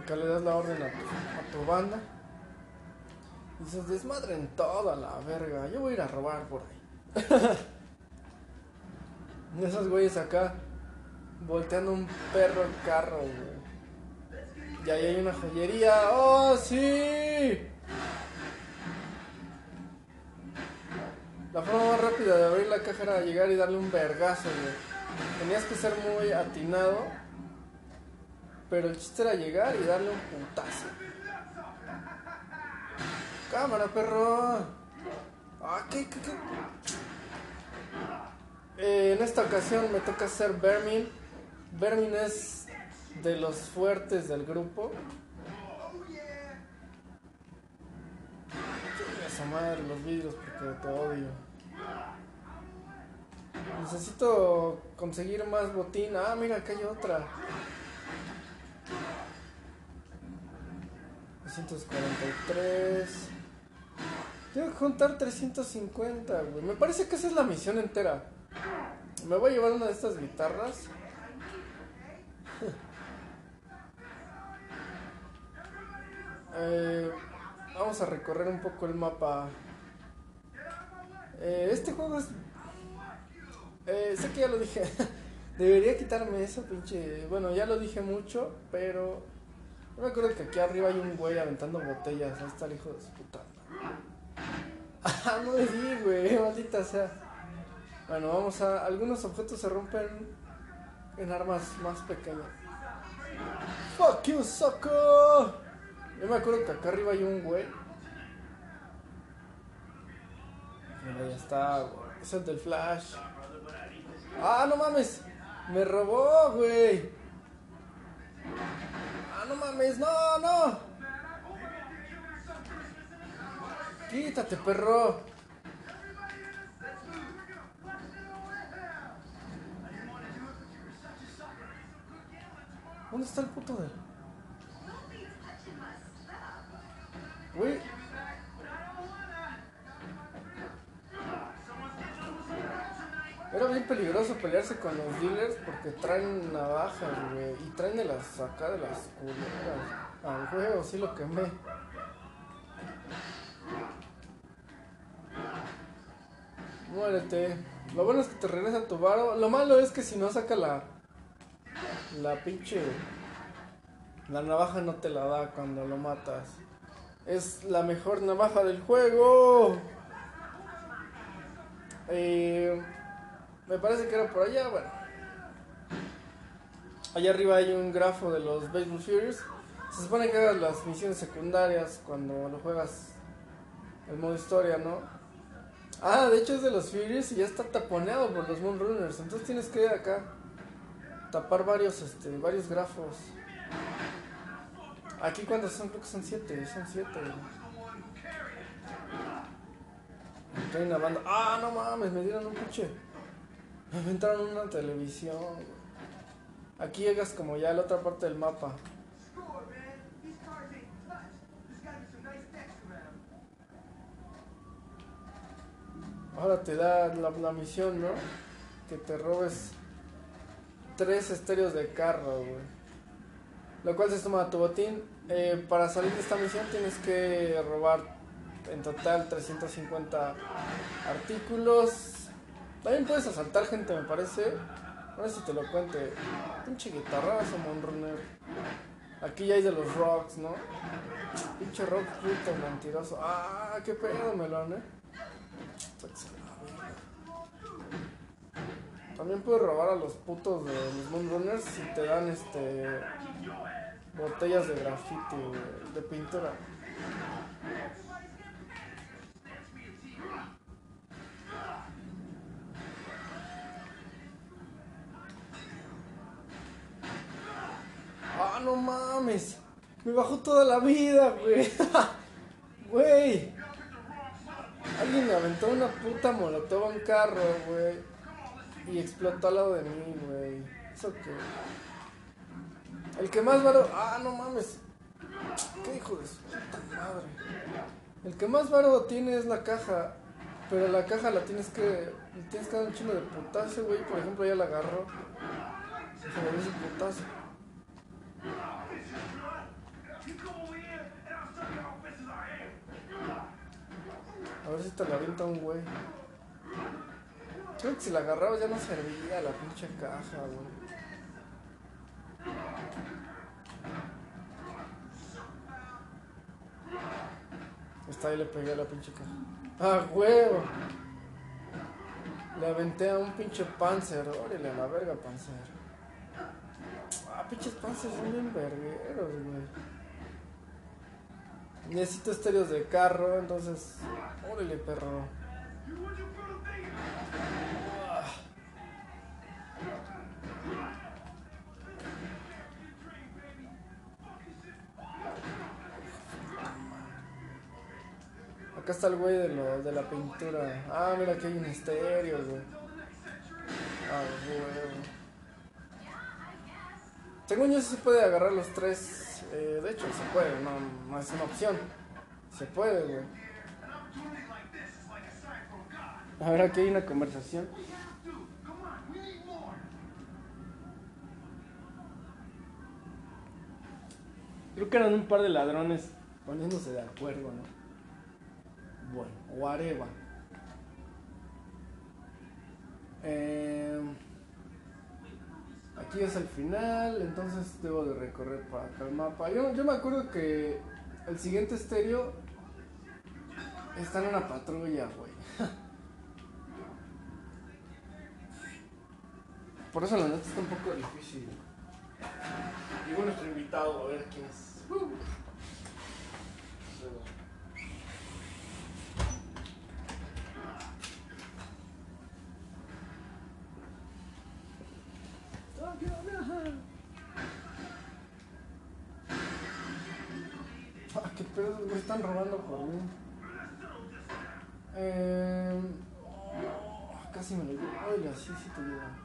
Acá le das la orden a tu, a tu banda. Dices, desmadren todo a la verga. Yo voy a ir a robar por ahí. [LAUGHS] Esos güeyes acá volteando un perro carro, güey. Y ahí hay una joyería. ¡Oh, sí! La forma más rápida de abrir la caja era llegar y darle un vergazo, güey. Tenías que ser muy atinado. Pero el chiste era llegar y darle un putazo. Cámara, perro. Ah, ¿qué, qué, qué? Eh, en esta ocasión me toca ser Vermin. Vermin es de los fuertes del grupo. Chinga esa madre los vidrios porque te odio. Necesito conseguir más botín. Ah, mira, acá hay otra. 243. Tengo que juntar 350, güey. Me parece que esa es la misión entera. Me voy a llevar una de estas guitarras. [LAUGHS] Eh, vamos a recorrer un poco el mapa. Eh, este juego es... eh, sé que ya lo dije. [LAUGHS] Debería quitarme eso, pinche... Bueno, ya lo dije mucho, pero... Yo me acuerdo que aquí arriba hay un güey aventando botellas. Ahí está el hijo de su puta. [LAUGHS] Ah, no le di, güey, maldita sea. Bueno, vamos a. Algunos objetos se rompen en armas más pequeñas. Fuck you, sucker. Yo me acuerdo que acá arriba hay un güey. Mira, ya está, güey. Es el del flash. Ah, no mames. Me robó, güey. Ah, no mames, no, no. Quítate, perro. ¿Dónde está el puto de? Güey. Era bien peligroso. pelearse con los dealers porque traen navajas, güey. Y traen de las acá de las culeras. Al juego sí lo quemé. Muérete. Lo bueno es que te regresa tu varo. Lo malo es que si no saca la. La pinche. La navaja no te la da cuando lo matas. Es la mejor navaja del juego. Eh, me parece que era por allá, bueno. Allá arriba hay un grafo de los Baseball Furies. Se supone que hagas las misiones secundarias cuando lo juegas el modo historia, ¿no? Ah, de hecho es de los Furies y ya está taponeado por los Moonrunners. Entonces tienes que acá tapar varios, este, varios grafos. Aquí cuántos son, creo que son siete, son siete. Ah, no mames, me dieron un pinche. Me entraron una televisión. Aquí llegas como ya a la otra parte del mapa. Ahora te da la misión, ¿no? Que te robes tres estéreos de carro, güey. Lo cual se toma tu botín. Eh, para salir de esta misión tienes que robar en total 350 artículos. También puedes asaltar gente, me parece. No sé si te lo cuente. Pinche guitarrazo, Monrunner. Aquí ya hay de los rocks, ¿no? Pinche rock puto mentiroso. Ah, qué pedo, melón, eh. También puedes robar a los putos de los Moonrunners si te dan este botellas de graffiti, güey, de pintura. Ah, no mames. Me bajó toda la vida, güey. [LAUGHS] Güey. Alguien me aventó una puta molotov a un carro, güey. Y explotó al lado de mí, güey. ¿Eso qué? El que más varo. Ah, no mames. ¿Qué hijo de su puta madre? El que más varo tiene es la caja. Pero la caja la tienes que. Le tienes que dar un chingo de putazo, güey. Por ejemplo, ya la agarró. Se le dio su. A ver si te la avienta un güey. Creo que si la agarrabas ya no servía la pinche caja, güey. Está ahí le pegué a la pinche caja. ¡Ah, huevo! Le aventé a un pinche panzer. Órale, a la verga, panzer. Ah, pinches panzer son bien vergueros, güey. Necesito estéreos de carro, entonces. Órale, perro. Acá está el güey de, lo, de la pintura. Ah, mira que hay un estéreo, güey. Ah, huevo. Según yo se puede agarrar los tres. eh, de hecho, se puede, no, no es una opción. Se puede, güey. A ver, aquí hay una conversación. Creo que eran un par de ladrones poniéndose de acuerdo, ¿no? Bueno, whatever. Eh, aquí es el final, entonces debo de recorrer para acá el mapa. Yo, yo me acuerdo que el siguiente estéreo está en una patrulla, güey. Por eso la neta está un poco difícil. Llegó nuestro invitado, a ver quién es. Uh. Ah, qué pedo, me están robando por mí. Eh, oh, casi me lo llevo. Oye, así sí te lleva.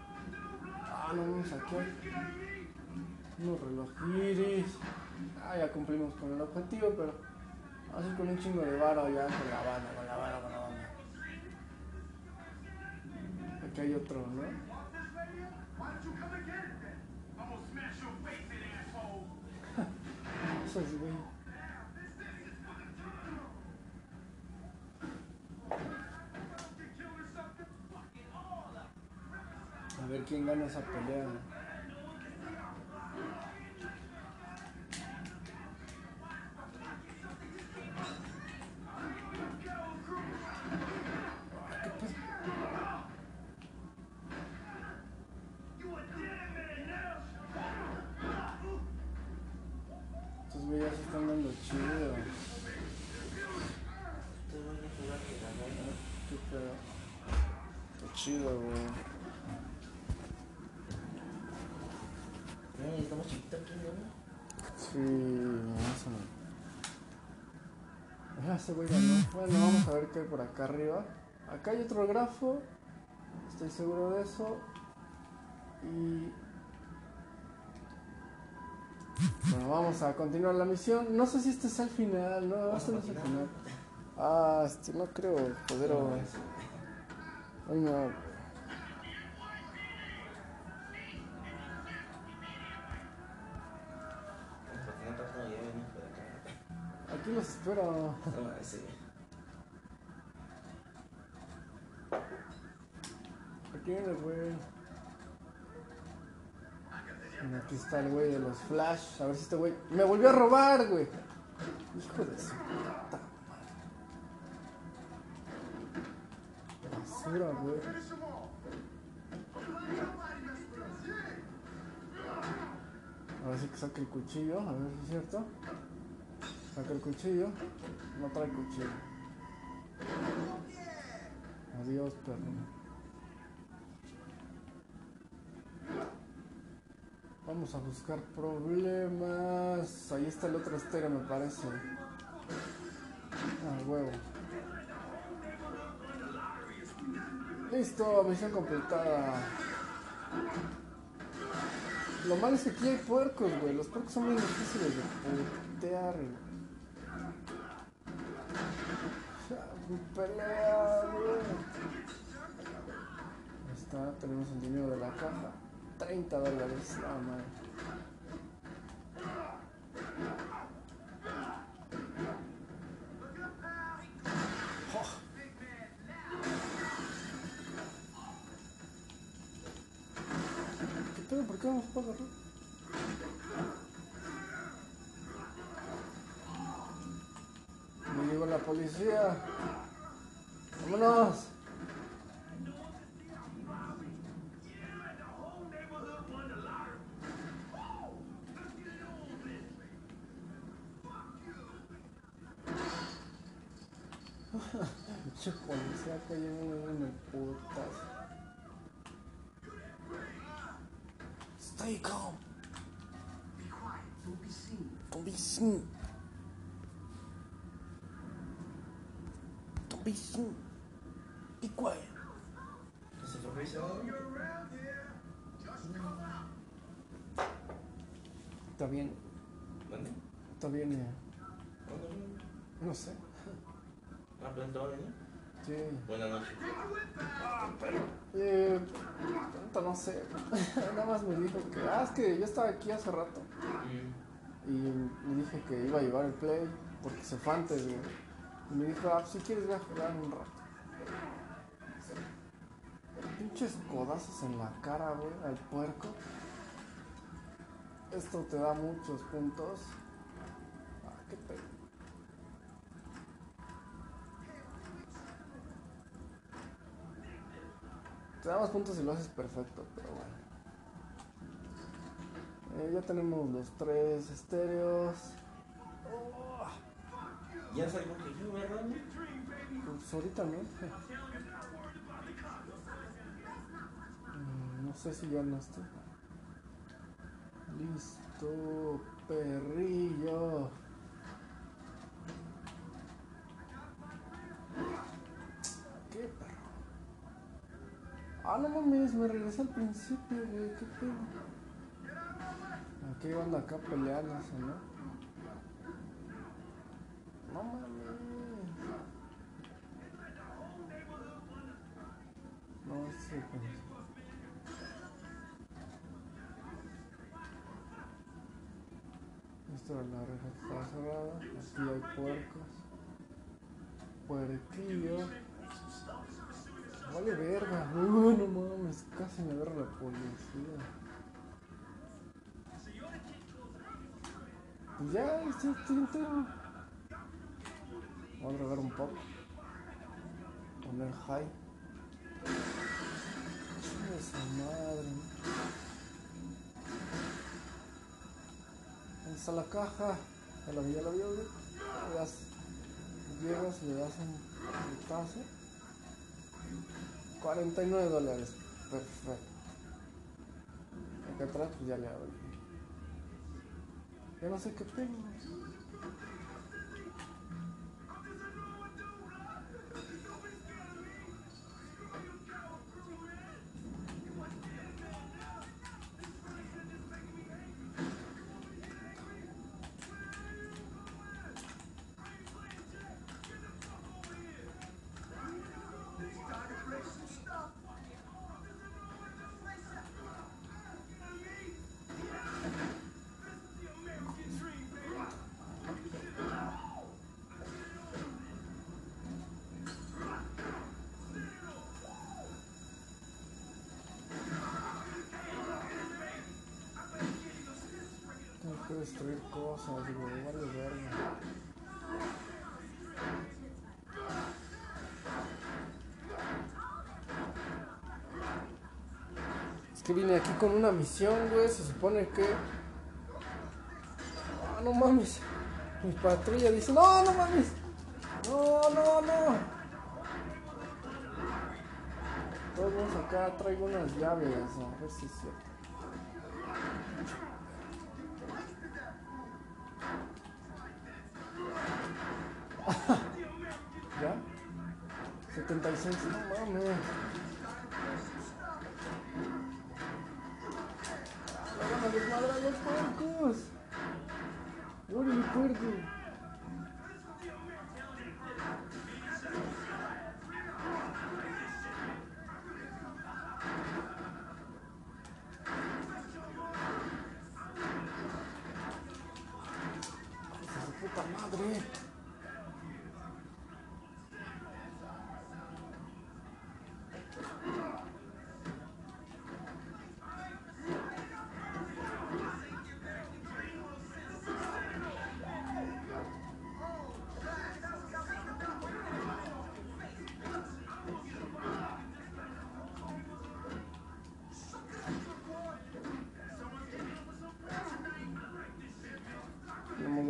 Ah, no me saqué. Unos relojiris. Ah, ya cumplimos con el objetivo, pero así con un chingo de varo ya con la banda, con la banda, con la banda. Aquí hay otro, ¿no? [LAUGHS] Eso es, ver quién gana esa pelea. Ese güey ganó. Bueno, vamos a ver qué hay por acá arriba. Acá hay otro grafo. Estoy seguro de eso. Y. Bueno, vamos a continuar la misión. No sé si este es el final. No, este no es el final. Ah, este no creo poder. Ay, no. Acá. Aquí los espero. Ah, sí. Aquí viene el güey. Aquí está el güey de los flash. A ver si este güey. ¡Me volvió a robar, güey! Hijo de su puta madre. Basura, güey. A ver si que saque el cuchillo. A ver si es cierto. Saca el cuchillo. No trae cuchillo. Adiós, perro. Vamos a buscar problemas. Ahí está el otro estéreo, me parece. Ah, huevo. Listo, misión completada. Lo malo es que aquí hay puercos, güey. Los puercos son muy difíciles de putear, güey. Ya, Pelea, güey. Ahí está, tenemos el dinero de la caja. 30 dólares. ¿Qué pedo? ¿Por qué? Me la policía. Pinche policía en el putas. Stay calm. Don't be seen. Don't be seen. Be quiet. ¿Se fue ese hombre? Está bien, ¿Dónde? está bien. eh, ¿Dónde? No sé. Ah. Sí. Buenas noches. Eh, ahorita no sé. [LAUGHS] Nada más me dijo que. Ah, es que yo estaba aquí hace rato. Mm. Y le dije que iba a llevar el play porque se fue antes, güey. Y me dijo, ah, si quieres voy a jugar un rato. Pinches codazos en la cara, güey, al puerco. Esto te da muchos puntos. Ah, qué pedo. Te da más puntos si lo haces perfecto, pero bueno. Eh, ya tenemos los tres estéreos. Oh, Ya salió que yo, ¿verdad? pues ahorita no. [LAUGHS] Mm, No sé si ya no está. Listo, perrillo. ¿Qué perro? Ah, no mames, me regresé al principio, güey, qué pedo. Aquí iban acá a pelearse, ¿no? No mames. No, sí, pensé. Esto de la reja está cerrada. Aquí hay puercos. Puerquillo. Vale verga. No mames. Casi me agarra la policía. Y ya, estoy, estoy entero. Voy a drogar un poco. Poner high. Esa madre. Ahí está la caja. Ya la vi, ya la vi, das- llegas, le das un tazo. 49 dólares. Perfecto. Acá atrás pues ya le abrí. Ya no sé qué tengo. Destruir cosas, digo, vale verga. Es que vine aquí con una misión, güey. Se supone que. Ah, no mames. Mi patrulla dice: No, no mames. No, no, no. Todos acá traigo unas llaves. A ver si es cierto.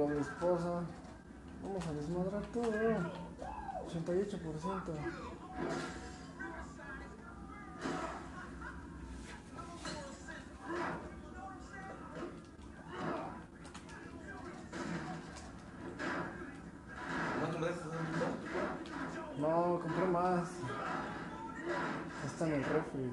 Doble esposa. Vamos a desmadrar todo. 88%. ¿No compraste No, compré más. Está en el refri.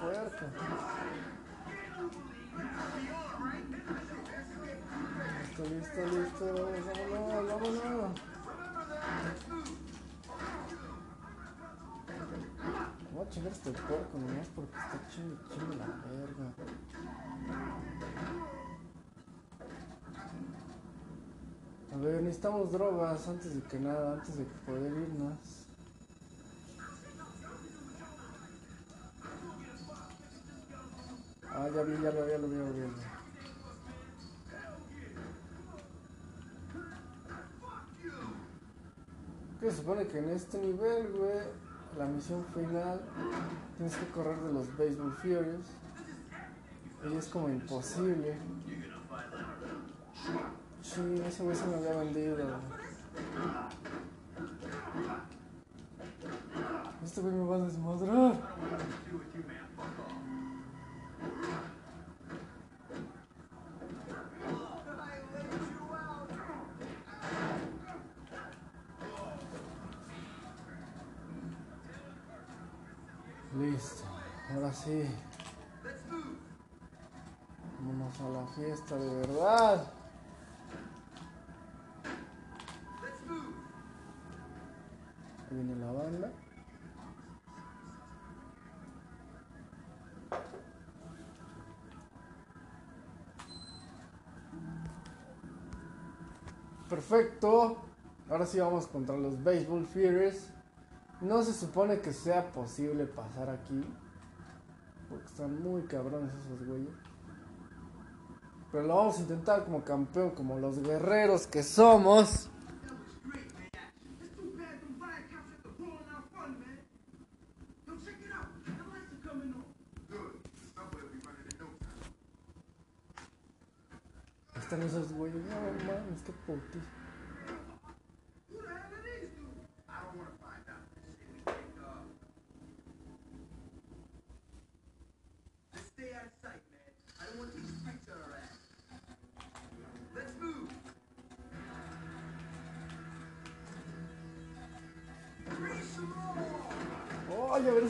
Puerco. Listo, listo, listo. Vámonos, vámonos. Voy a chingar este puerco nomás porque está chingue, chingue la verga. A ver, necesitamos drogas antes de que nada, antes de poder irnos. Supone que en este nivel, güey, la misión final tienes que correr de los Baseball Furies. Y es como imposible. Sí, ese güey se me había vendido. Este güey me va a desmadrar. Sí. Vámonos a la fiesta de verdad. Ahí viene la banda. Perfecto. Ahora sí vamos contra los Baseball Fears. No se supone que sea posible pasar aquí. Porque están muy cabrones esos güeyes. Pero lo vamos a intentar como campeón, como los guerreros que somos.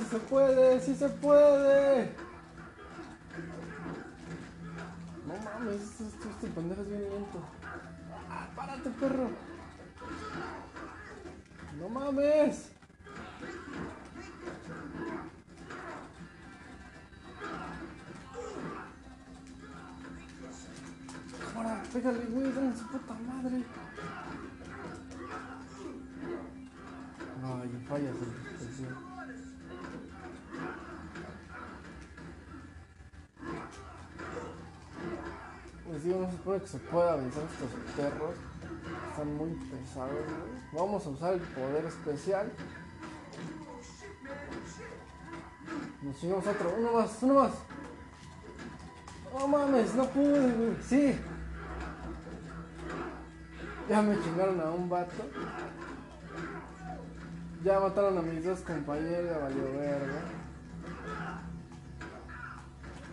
Se puede, si se puede. No mames, este, este, este pendejo es bien lento. Ah, párate, perro. No mames. Cámara, pégale, güey, dale su puta madre. Pues digo, no se supone que se pueda vencer estos perros. Están muy pesados. Vamos a usar el poder especial. Nos llegamos a otro. Uno más, uno más. No mames, no pude, güey. Sí. Ya me chingaron a un vato. Ya mataron a mis dos compañeros, valió verga.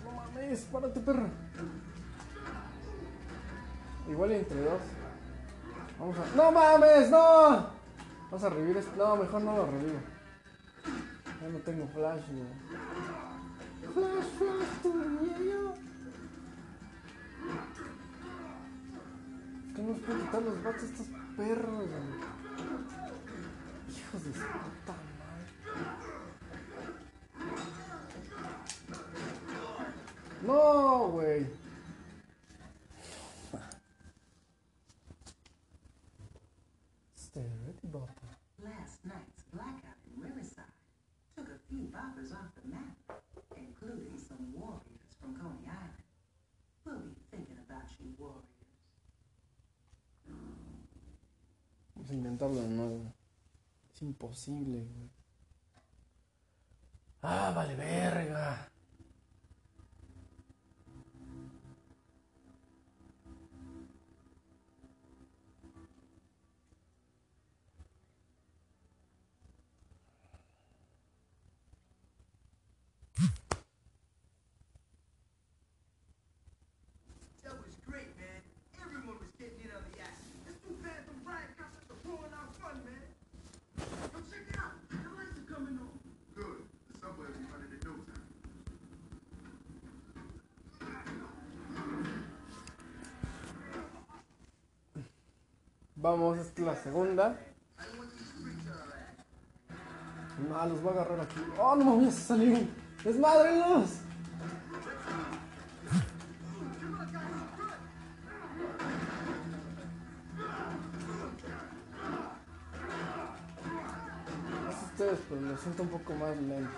No mames, párate, perro. Igual entre dos. Vamos a. ¡No mames! ¡No! Vamos a revivir este. No, mejor no lo revivo. Ya no tengo flash, güey. Flash, flash, tu que no nos pueden quitar los bats estos perros, güey. Hijos de puta madre. No, güey. Vamos a intentarlo de nuevo. Es imposible, güey. Ah, vale verga. Vamos, esta es la segunda. No, los voy a agarrar aquí. ¡Oh, no mames! Salieron. ¡Desmadrenlos! No sé ustedes, pero lo siento un poco más lento.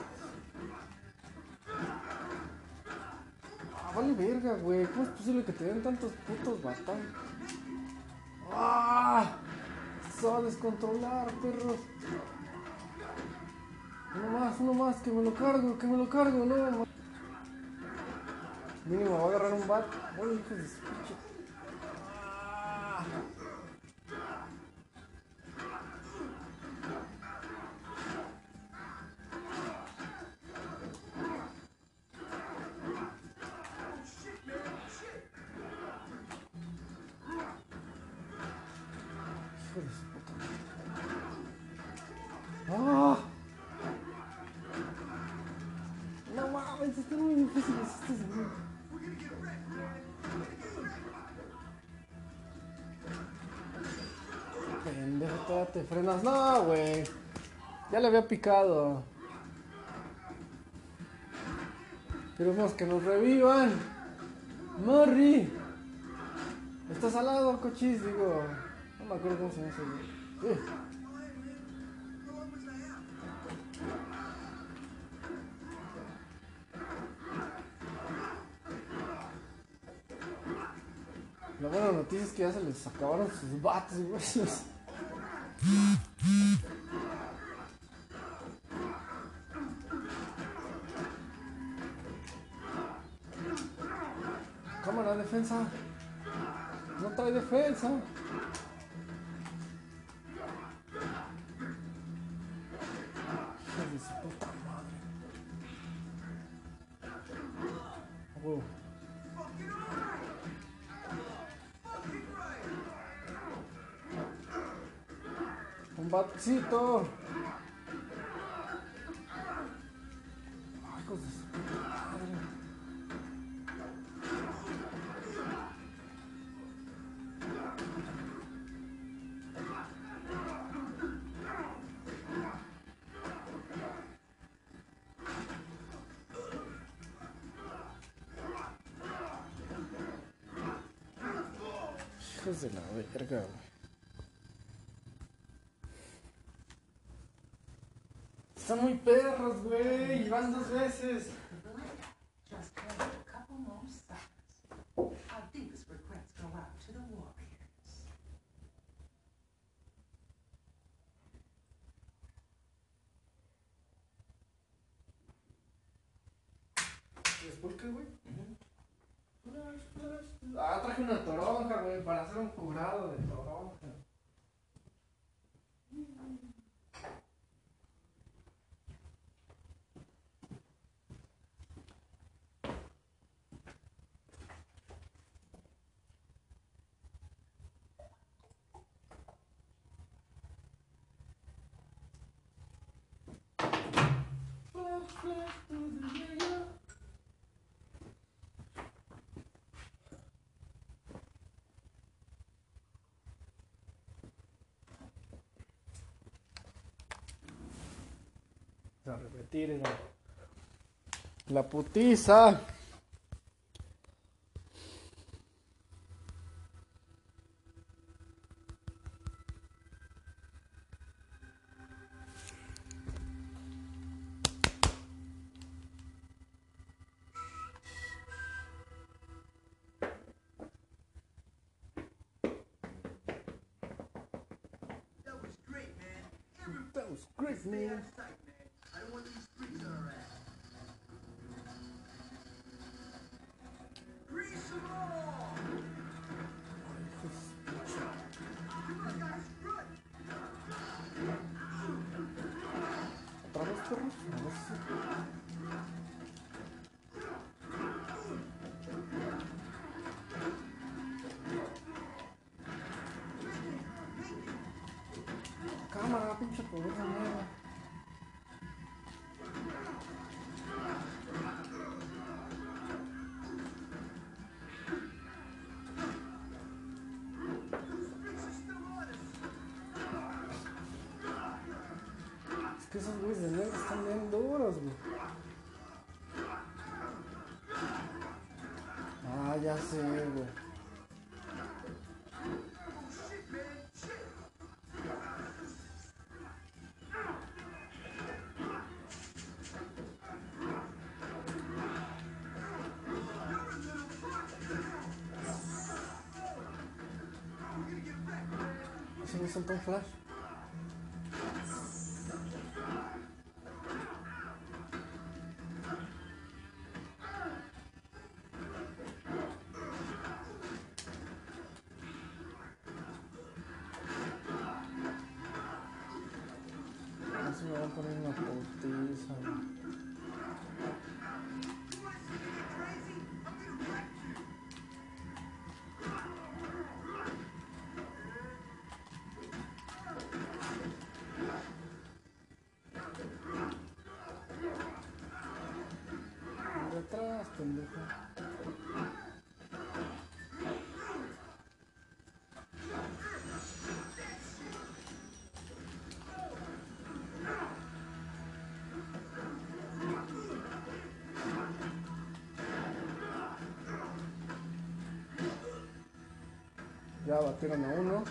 Ah, vale verga, güey. ¿Cómo es posible que te den tantos putos batán? A descontrolar, perros. Uno más, uno más, que me lo cargo, que me lo cargo, no. Mínimo, va a agarrar un bat. Uy, hijos de frenas. No, güey. Ya le había picado. Queremos que nos revivan. Morri. Estás al lado, cochis, digo. No me acuerdo cómo se llama ese. Uh. La buena noticia es que ya se les acabaron sus bates, güey. [LAUGHS] Cámara, defensa. No trae defensa. Hijos de su puta madre. A huevo. Un batcito. Ay, madre. Hijos güey. Están muy perros, güey. Y van dos veces. Just play a couple more songs. Our deepest regrets go out to the warriors. ¿Después qué, güey? Flash, flash. Ah, traje una toronja, güey, para hacer un curado de toronja. Flash, flash, to the radio. A repetir la, putiza. Bien duros, güey. Ah, ya sé, güey. Si me soltó un flash. Ya batieron a uno.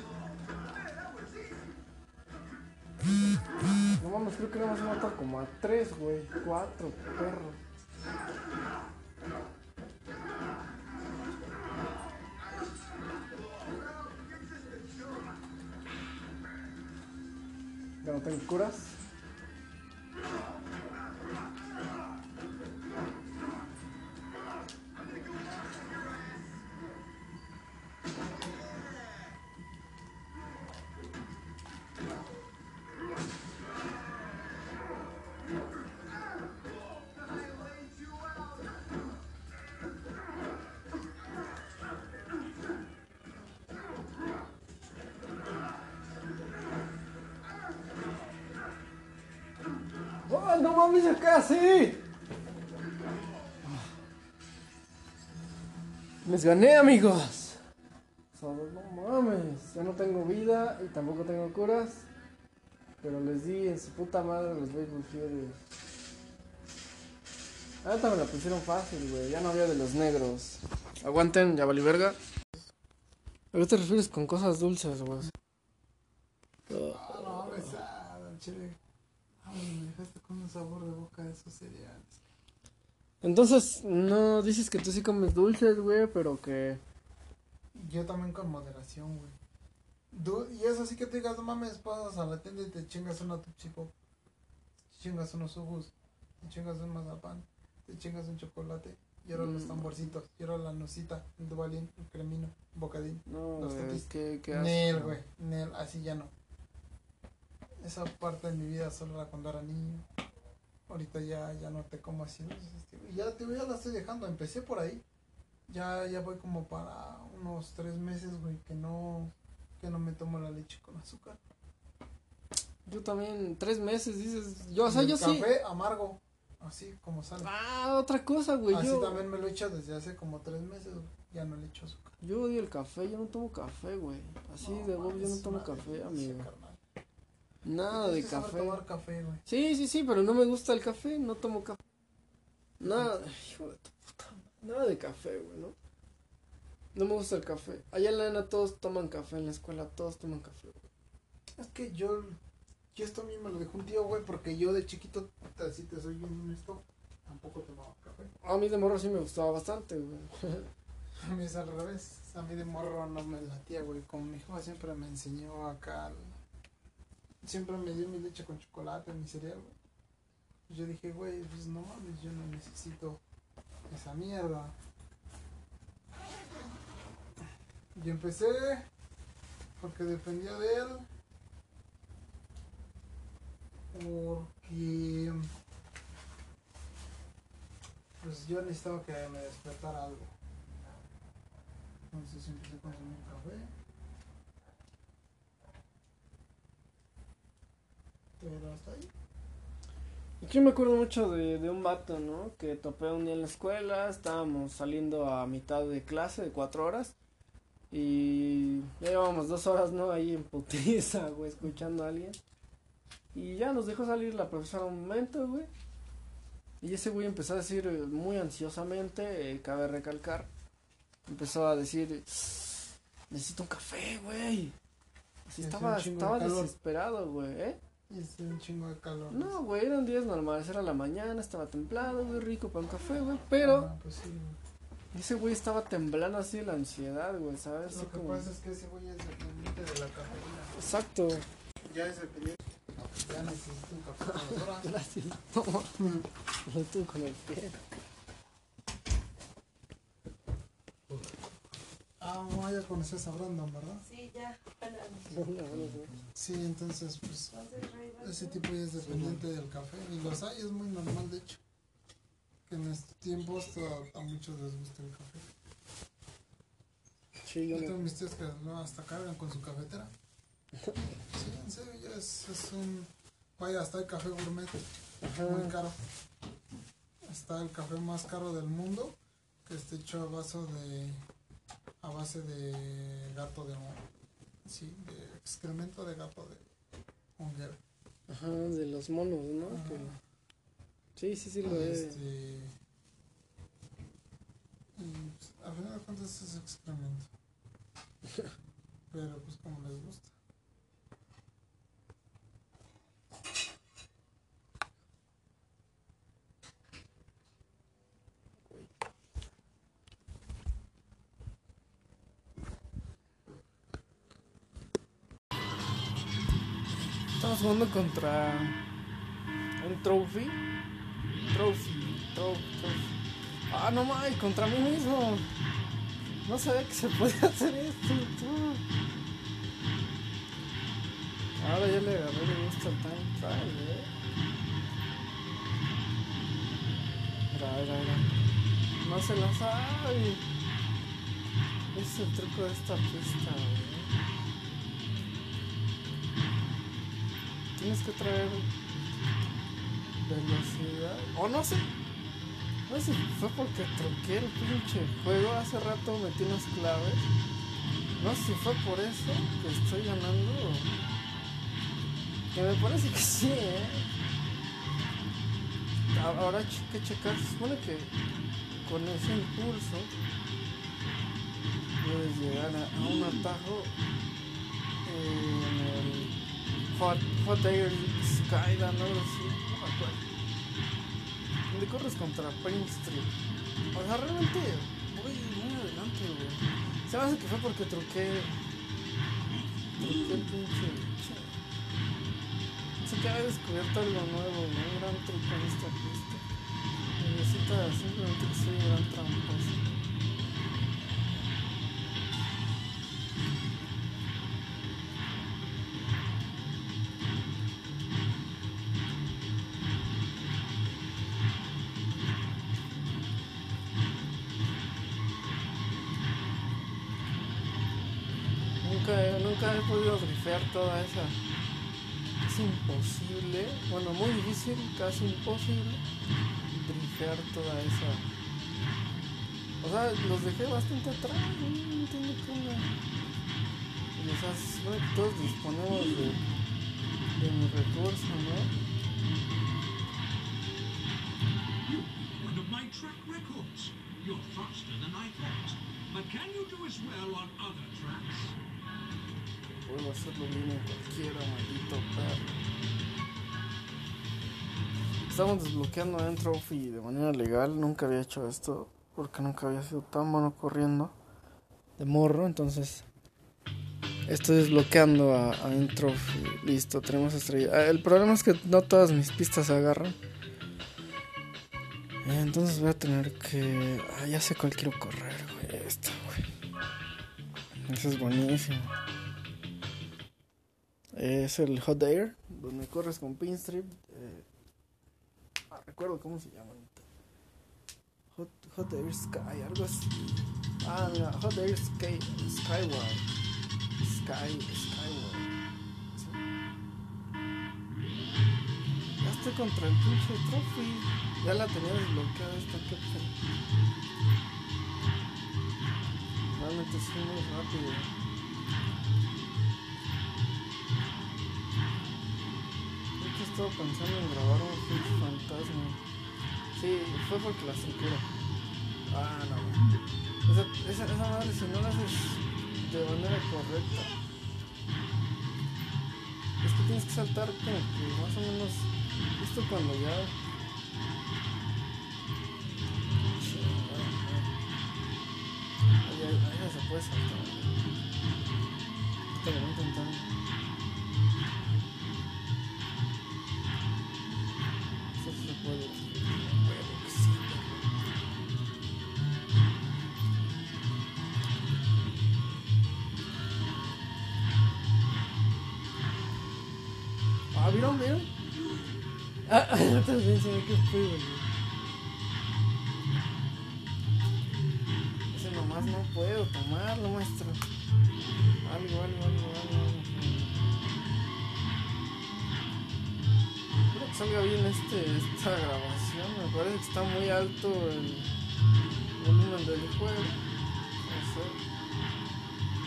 No mames, creo que nada más mata como a tres, güey. Cuatro, perro. Ya no tengo curas. ¡Oh, no mames, ya casi! Les gané, amigos. No mames. Ya no tengo vida y tampoco tengo curas. Pero les di en su puta madre los Baseball Furies. Ahorita me la pusieron fácil, güey. Ya no había de los negros. Aguanten, ya valí verga. ¿A qué te refieres con cosas dulces, güey? Ah, no, besado, chile. Ay, me dejaste con un sabor de boca de esos cereales. Entonces, no dices que tú sí comes dulces, güey, pero que. Yo también con moderación, güey. Du- y eso sí que te digas, no mames, pasas a la tienda y te chingas una Pop. Te chingas unos jugos. Te chingas un mazapán. Te chingas un chocolate. Y ahora los Mm. tamborcitos. Y ahora la nucita, el dubalín, el cremino, el bocadín. No, Los güey, qué, qué. Nel, güey. Nel, así ya no. Esa parte de mi vida solo era cuando era niño. Ahorita ya, ya no te como así. ya, te, ya la estoy dejando. Empecé por ahí. Ya, ya voy como para unos tres meses, güey, que no, que no me tomo la leche con azúcar. Yo también, tres meses, dices. Yo, o sea, yo sí. Café amargo, así como sale. Ah, otra cosa, güey. así Yo, también me lo he hecho desde hace como tres meses, güey. Ya no le echo azúcar. yo odio el café, yo no tomo café, güey. Así de huevo, yo no tomo café, amigo. carnal. Nada de café. tomar café, güey. Sí, sí, sí, pero no me gusta el café, no tomo café. Nada, hijo de tu puta Nada de café, güey, ¿no? No me gusta el café. Allá en la ENA todos toman café, en la escuela todos toman café, güey. Es que yo, yo esto a mí me lo dejó un tío, güey, porque yo de chiquito, así te soy bien honesto, tampoco tomaba café. A mí de morro sí me gustaba bastante, güey. [LAUGHS] A mí es al revés, a mí de morro no me latía, güey, como mi hijo siempre me enseñó acá, siempre me dio mi leche con chocolate, mi cereal. Pues Yo dije, güey, pues no mames, yo no necesito esa mierda. Y empecé porque dependía de él. Porque pues yo necesitaba que me despertara algo. Entonces empecé a consumir café. Pero hasta ahí. Yo me acuerdo mucho de, de un vato, ¿no? Que topé un día en la escuela, estábamos saliendo a mitad de clase de cuatro horas y ya llevábamos dos horas, ¿no? Ahí en putiza, [LAUGHS] güey, escuchando a alguien. Y ya nos dejó salir la profesora un momento, güey. Y ese güey empezó a decir eh, muy ansiosamente, eh, cabe recalcar, empezó a decir, necesito un café, güey. Así estaba, estaba desesperado, güey, ¿eh? Y hace un chingo de calor. No, güey, eran días normales, era la mañana, estaba templado, güey, rico para un café, güey, pero Ah, pues sí, güey. ese güey estaba temblando así de la ansiedad, güey, ¿sabes? Así Lo que como... pasa es que ese güey es dependiente de la cafeína. Exacto. Ya es dependiente. Ya necesito un café a las horas. Gracias. Toma. Lo tuve con el pie. Ah, no, ya conoces a Brandon, ¿verdad? Sí, ya. Sí, entonces, pues, ese tipo ya es dependiente del café. Y los hay, es muy normal, de hecho. Que en estos tiempos a, a muchos les gusta el café. Sí, yo Yo tengo mis tíos que no, hasta cargan con su cafetera. [LAUGHS] Sí, en serio, ya es, es un... Vaya, hasta el café gourmet, muy caro. Está el café más caro del mundo, que está hecho a base de... a base de gato de... Sí, de excremento de gato de honguera. Ajá, de los monos, ¿no? Que- Sí, sí, sí, lo. Este, y pues, al final de cuentas es excremento. [LAUGHS] Pero pues como les gusta. Estamos jugando contra un trophy. Trophy, trophy, trophy. Ah, no mames, contra mí mismo. No sabía que se podía hacer esto. Ahora ya le agarré el gusto al time trial, eh. No se la sabe. Ese es el truco de esta pista. Tienes que traer velocidad. O no sé. No sé fue porque troqué el pinche juego. Hace rato metí unas claves. No sé si fue por eso que estoy ganando. Que me parece que sí, eh. Ahora hay que checar. Se supone que con ese impulso puedes llegar a, un atajo eh, Hot, Hot Air Skyline, algo así, no me acuerdo. Donde corres contra Prince Street. O sea, realmente voy muy adelante, güey. Se me hace que fue porque truqué. Truqué el pinche. che. Sé que había descubierto algo nuevo, ¿no? Un gran truco en esta pista. Necesita simplemente que soy un gran tramposo. Toda esa. Es imposible, bueno, muy difícil, casi imposible, grifear toda esa. O sea, los dejé bastante atrás, no entiendo cómo. O sea, todos disponemos de, de mi recurso, ¿no? You're faster than I thought. But can you do as well on other tracks? Puedo hacerlo bien en cualquiera, maldito perro. Estamos desbloqueando en Trophy de manera legal. Nunca había hecho esto porque nunca había sido tan bueno corriendo de morro. Entonces, estoy desbloqueando a, a Entropy. Listo, tenemos estrella. Ah, El problema es que no todas mis pistas se agarran. Entonces voy a tener que. Ah, ya sé cuál quiero correr, güey. Esta, güey. Esa es buenísimo. Es el Hot Air, donde corres con Pinstrip. Eh, recuerdo cómo se llama. Hot, Hot Air Sky, algo así. Ah, mira, Hot Air Sky, Skyward. Sky, Skyward. Sí. Ya estoy contra el pinche trophy. Ya la tenía desbloqueada esta que Realmente soy muy rápido. Estaba pensando en grabar un Fish Fantasma. Sí, fue porque la estructura. Ah, no. Esa, esa, esa madre, si no la haces de manera correcta, es que tienes que saltar como que más o menos. Esto cuando ya. Ahí, ya se puede saltar. Ahorita lo voy a. ¿vieron? ¿Vieron? Ah, [COUGHS] también se ve que fue, güey. Ese nomás no puedo tomarlo, maestro. Algo, algo, algo, algo. Espero que salga bien este, esta grabación. Me parece que está muy alto el volumen del juego. No sé.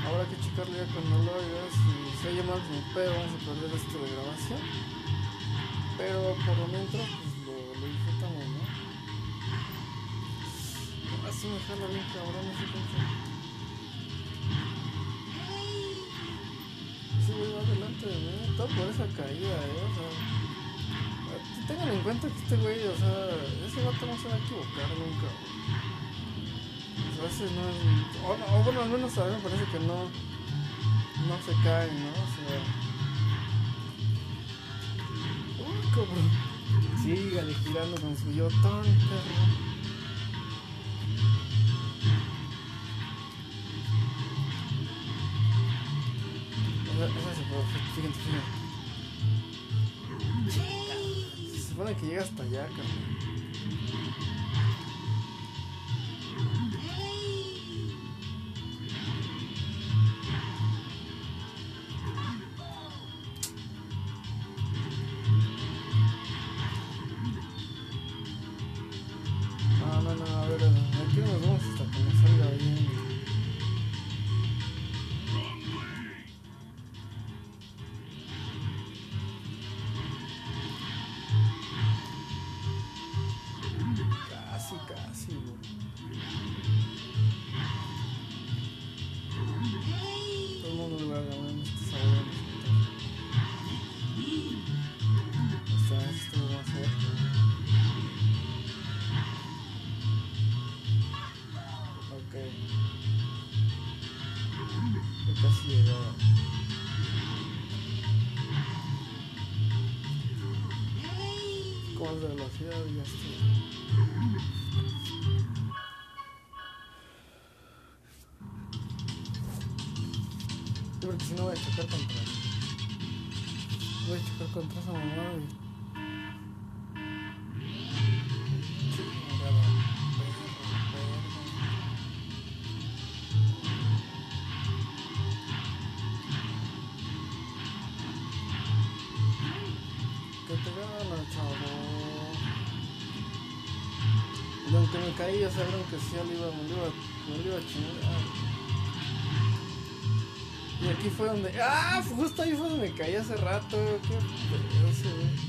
Habrá que checarle ya cuando lo oigas. Si se oye mal mi pedo, vamos a perder esto de grabación. Pero por lo mientras, pues lo, lo disfrutamos, ¿no? Así me jala bien cabrón ese pinche. enfrente de mí, todo por esa caída, eh, o sea. Tengan en cuenta que este güey, o sea, ese vato no se va a equivocar nunca, güey. No. O, no, o bueno, al menos a mí me parece que no. No se cae, ¿no? O sea. Uy, cabrón. Sígale girando con su yotón, puede, fíjense, fíjense. Se supone que llega hasta allá, cabrón. Más velocidad ya estoy. Yo creo que si no voy a chocar contra Voy a chocar contra esa mamada y... Y aquí fue donde. ¡Ah! Justo ahí fue donde me caí hace rato. Qué güey.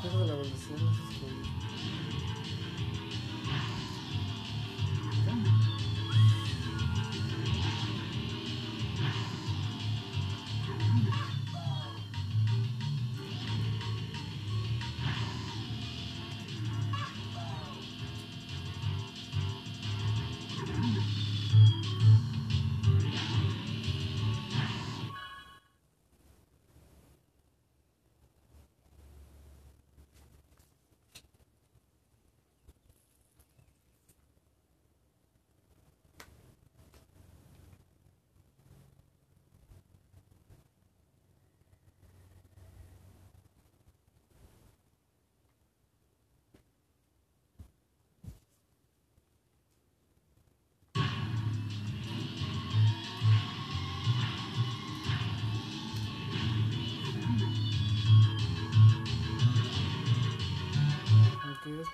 Que ahí se pierde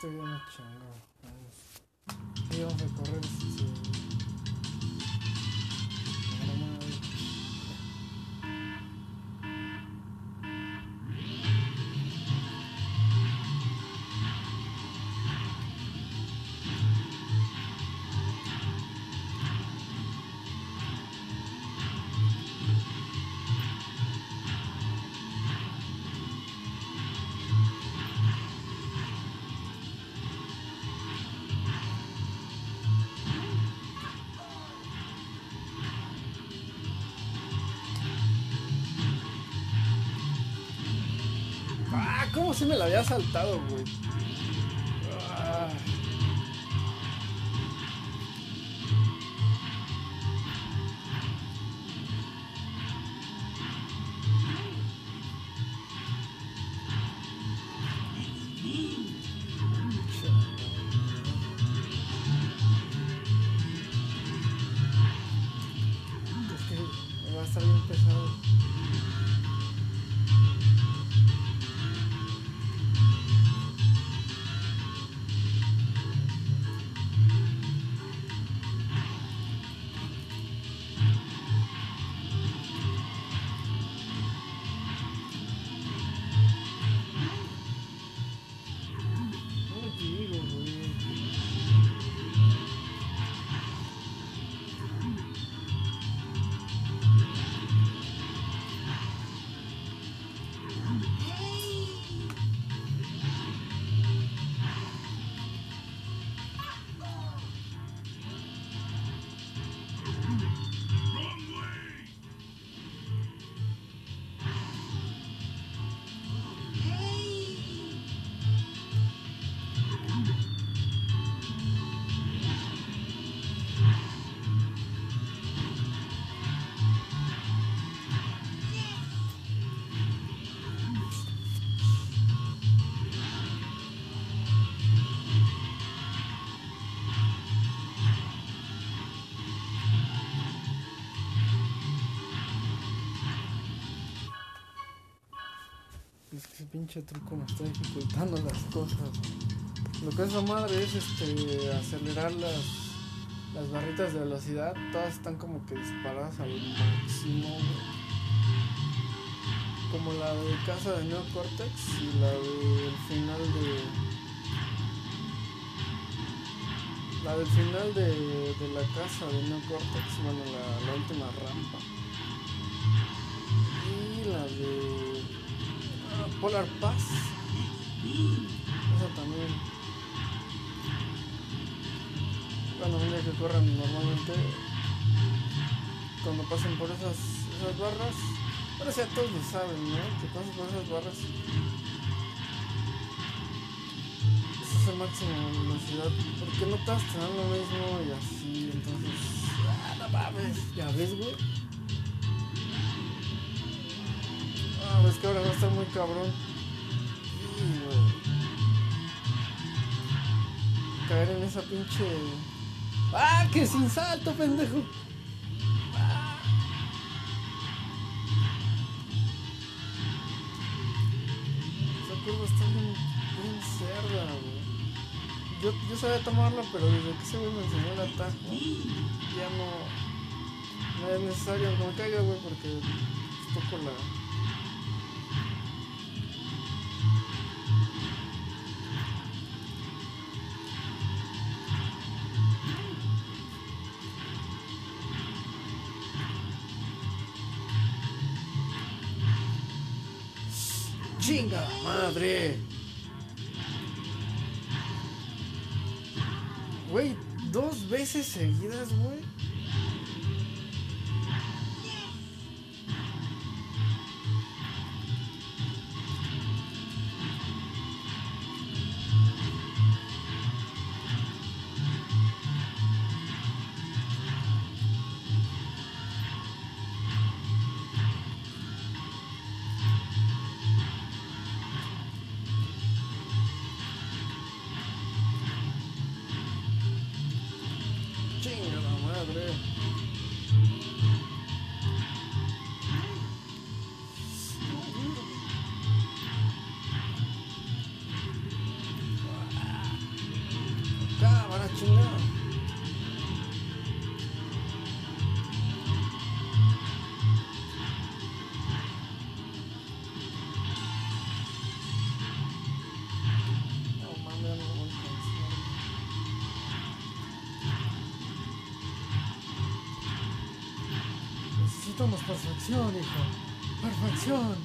estoy bien chingo. Vamos. Sí, vamos a correr Ah, ¿cómo si me la había saltado, güey? Pinche truco me está dificultando las cosas. Lo que es la madre es este acelerar las, las barritas de velocidad. Todas están como que disparadas al máximo. Como la de casa de Neocortex y la del final de. La del final de, de la casa de Neocortex, bueno, la, la última rampa. Y la de Polar Pass. Esa también. Bueno, día que corran normalmente. Cuando pasen por esas, esas barras. Ahora sí a todos lo saben, ¿no? Que pasan por esas barras. Ese es el máximo de velocidad. Porque no te a tener lo mismo y así. Entonces. Ah, no mames. Ya ves, güey. Ah, ves que ahora va a estar muy cabrón. Caer en esa pinche. ¡Ah! ¡Que sin salto, pendejo! Ah. Esa está bien, güey. Yo, yo sabía tomarla, pero desde que güey me enseñó el atajo, ya no. No es necesario que me caiga, güey, porque toco la. Madre! Güey, dos veces seguidas, güey. Perfección, hijo. Perfección.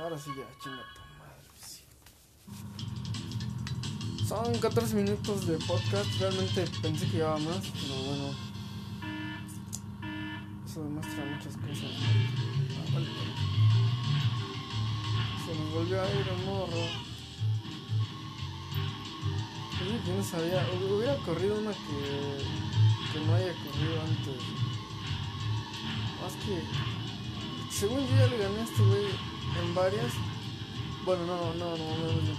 Ahora sí ya, chinga tu madre. sí. Son 14 minutos de podcast. Realmente pensé que llevaba más, pero corrido una que, que no haya corrido antes. Más que. Según yo ya le gané a este güey en varias. Bueno, no, no, no, no, no.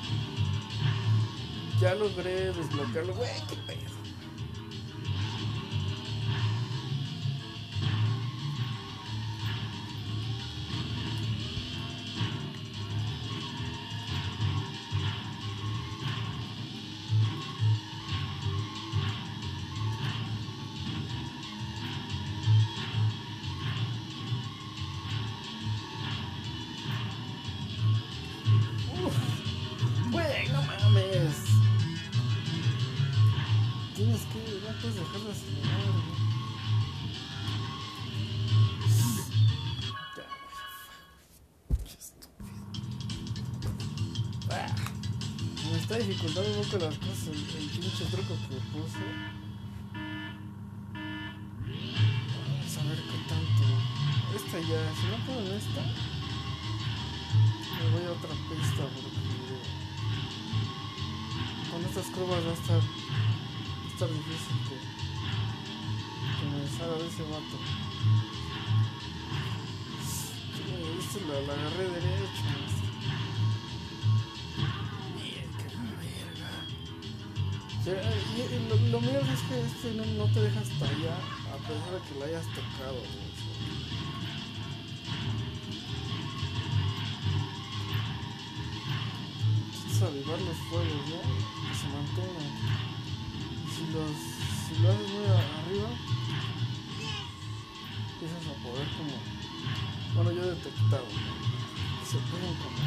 ya logré desbloquearlo. Güey, qué pedo. Me está dificultando un poco las cosas el, el pinche truco que puse. Vamos a ver qué tanto. Esta ya, si no puedo en esta, me voy a otra pista porque con estas curvas va a estar, va a estar difícil que, salga de ese vato. Viste, la, la agarré derecho. Verga. Sí, y, lo, lo mío es que este no, no te deja hasta allá a pesar de que lo hayas tocado. güey. Necesitas avivar los fuegos, ¿no? Que se mantengan. Si los si lo haces muy arriba, empiezas a poder como. Bueno, yo he detectado, se pueden como.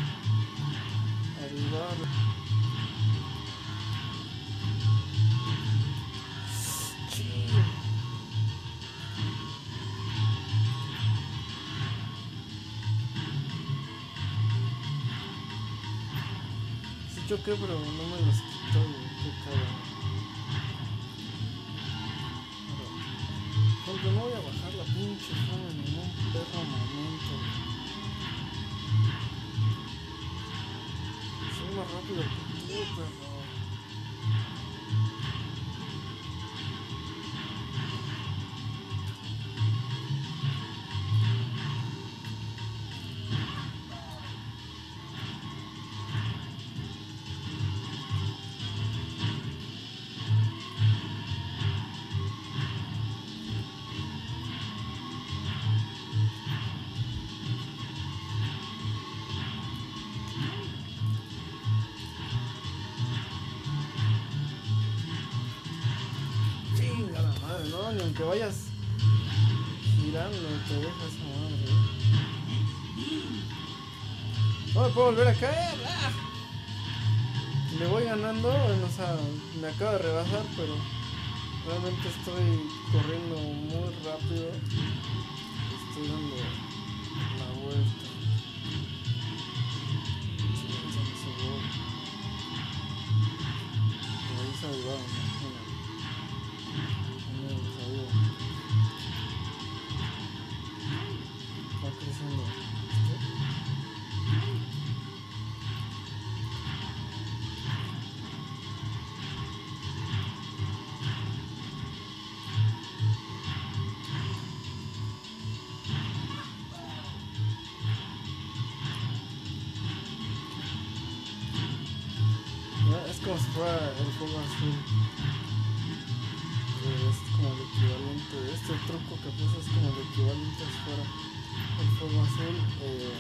Chido. Sí choqué, pero no me los quitó. Qué cabrón. Bajar la pinche fama en ningún perro momento. güey. Aunque vayas girando te deja esa madre. No me puedo volver a caer. ¡ah! Le voy ganando, bueno, o sea, me acaba de rebasar, pero realmente estoy corriendo muy rápido. Estoy dando El fuego azul. Es como el equivalente. Este truco que puse es como el equivalente fuera el fuego azul. Eh,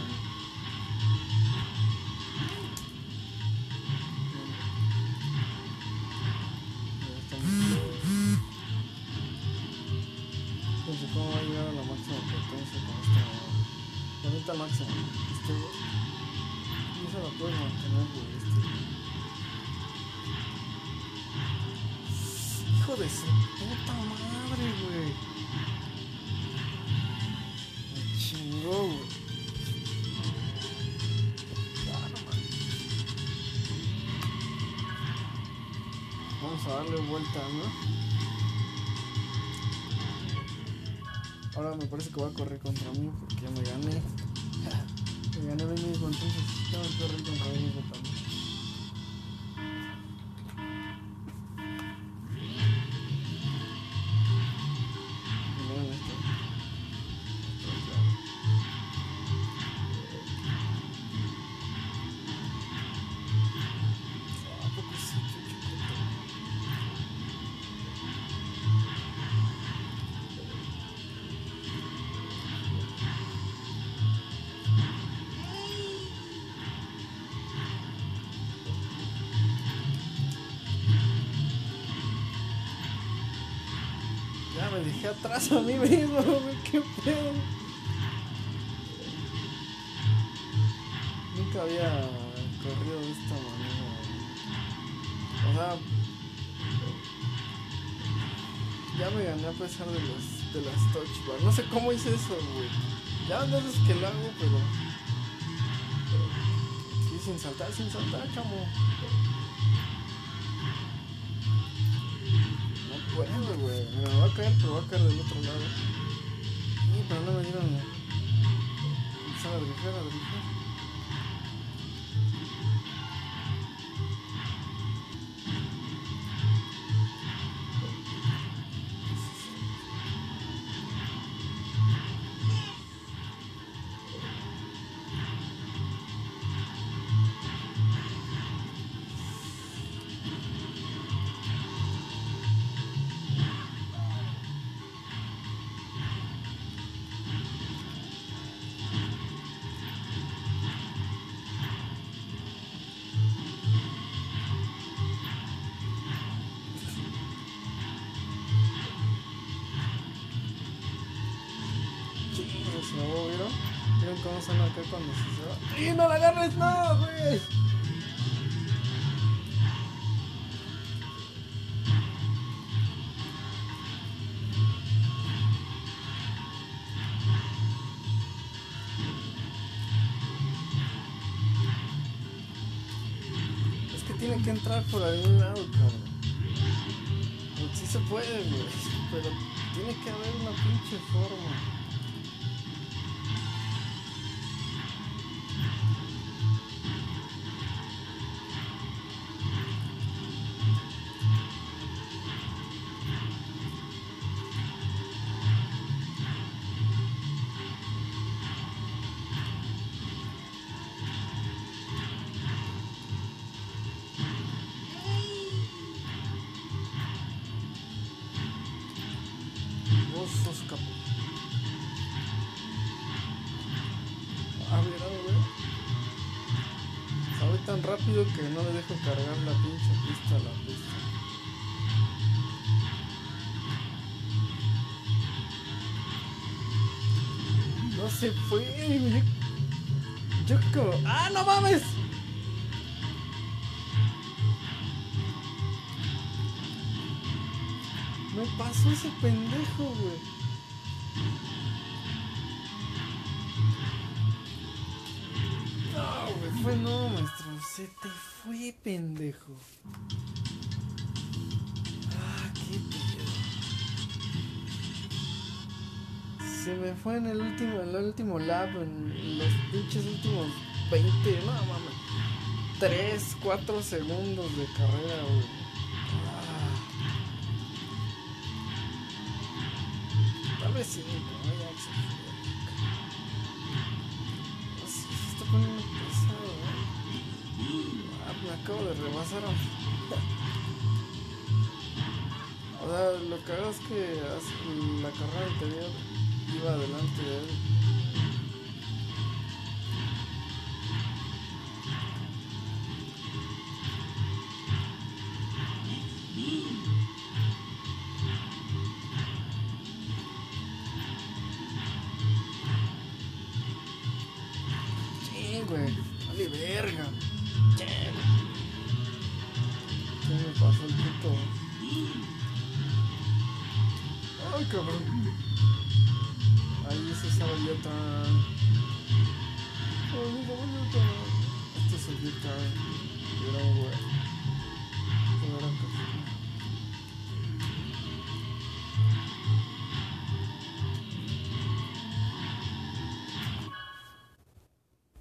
Ahora me parece que voy a correr contra mí porque ya me gané. [LAUGHS] Me gané a mí mismo, entonces tengo que correr contra mí dejé a mí mismo, güey, qué pedo. Nunca había corrido de esta manera. O sea, ya me gané a pesar de las, de las touch bar. No sé cómo hice eso, güey. Ya dos veces que lo hago, pero. Sí, sin saltar, sin saltar, chamo. Va a caer, pero va a caer del otro lado. Sí, pero no me dieron. Empezar a dirigir, a dirigir. ¿Vieron cómo son acá cuando se se va? ¡Y no la agarres! ¡No, güey! Es que tiene que entrar por algún lado, cabrón. Pues sí se puede, güey. Pero tiene que haber una pinche forma. Se fue, güey. Yo, yo. ¡Ah, no mames! Me pasó ese pendejo, güey. No, güey, fue no, maestro. Se te fue, pendejo. Se me fue en el último, en el último lap, en los pinches últimos 20, no mames. 3, 4 segundos de carrera, güey. Ah. Tal vez sí, pero ya. No sé, se está poniendo pesado, ¿eh? Ah, me acabo de rebasar. [LAUGHS] O sea, lo que hago es que la carrera anterior iba adelante de él.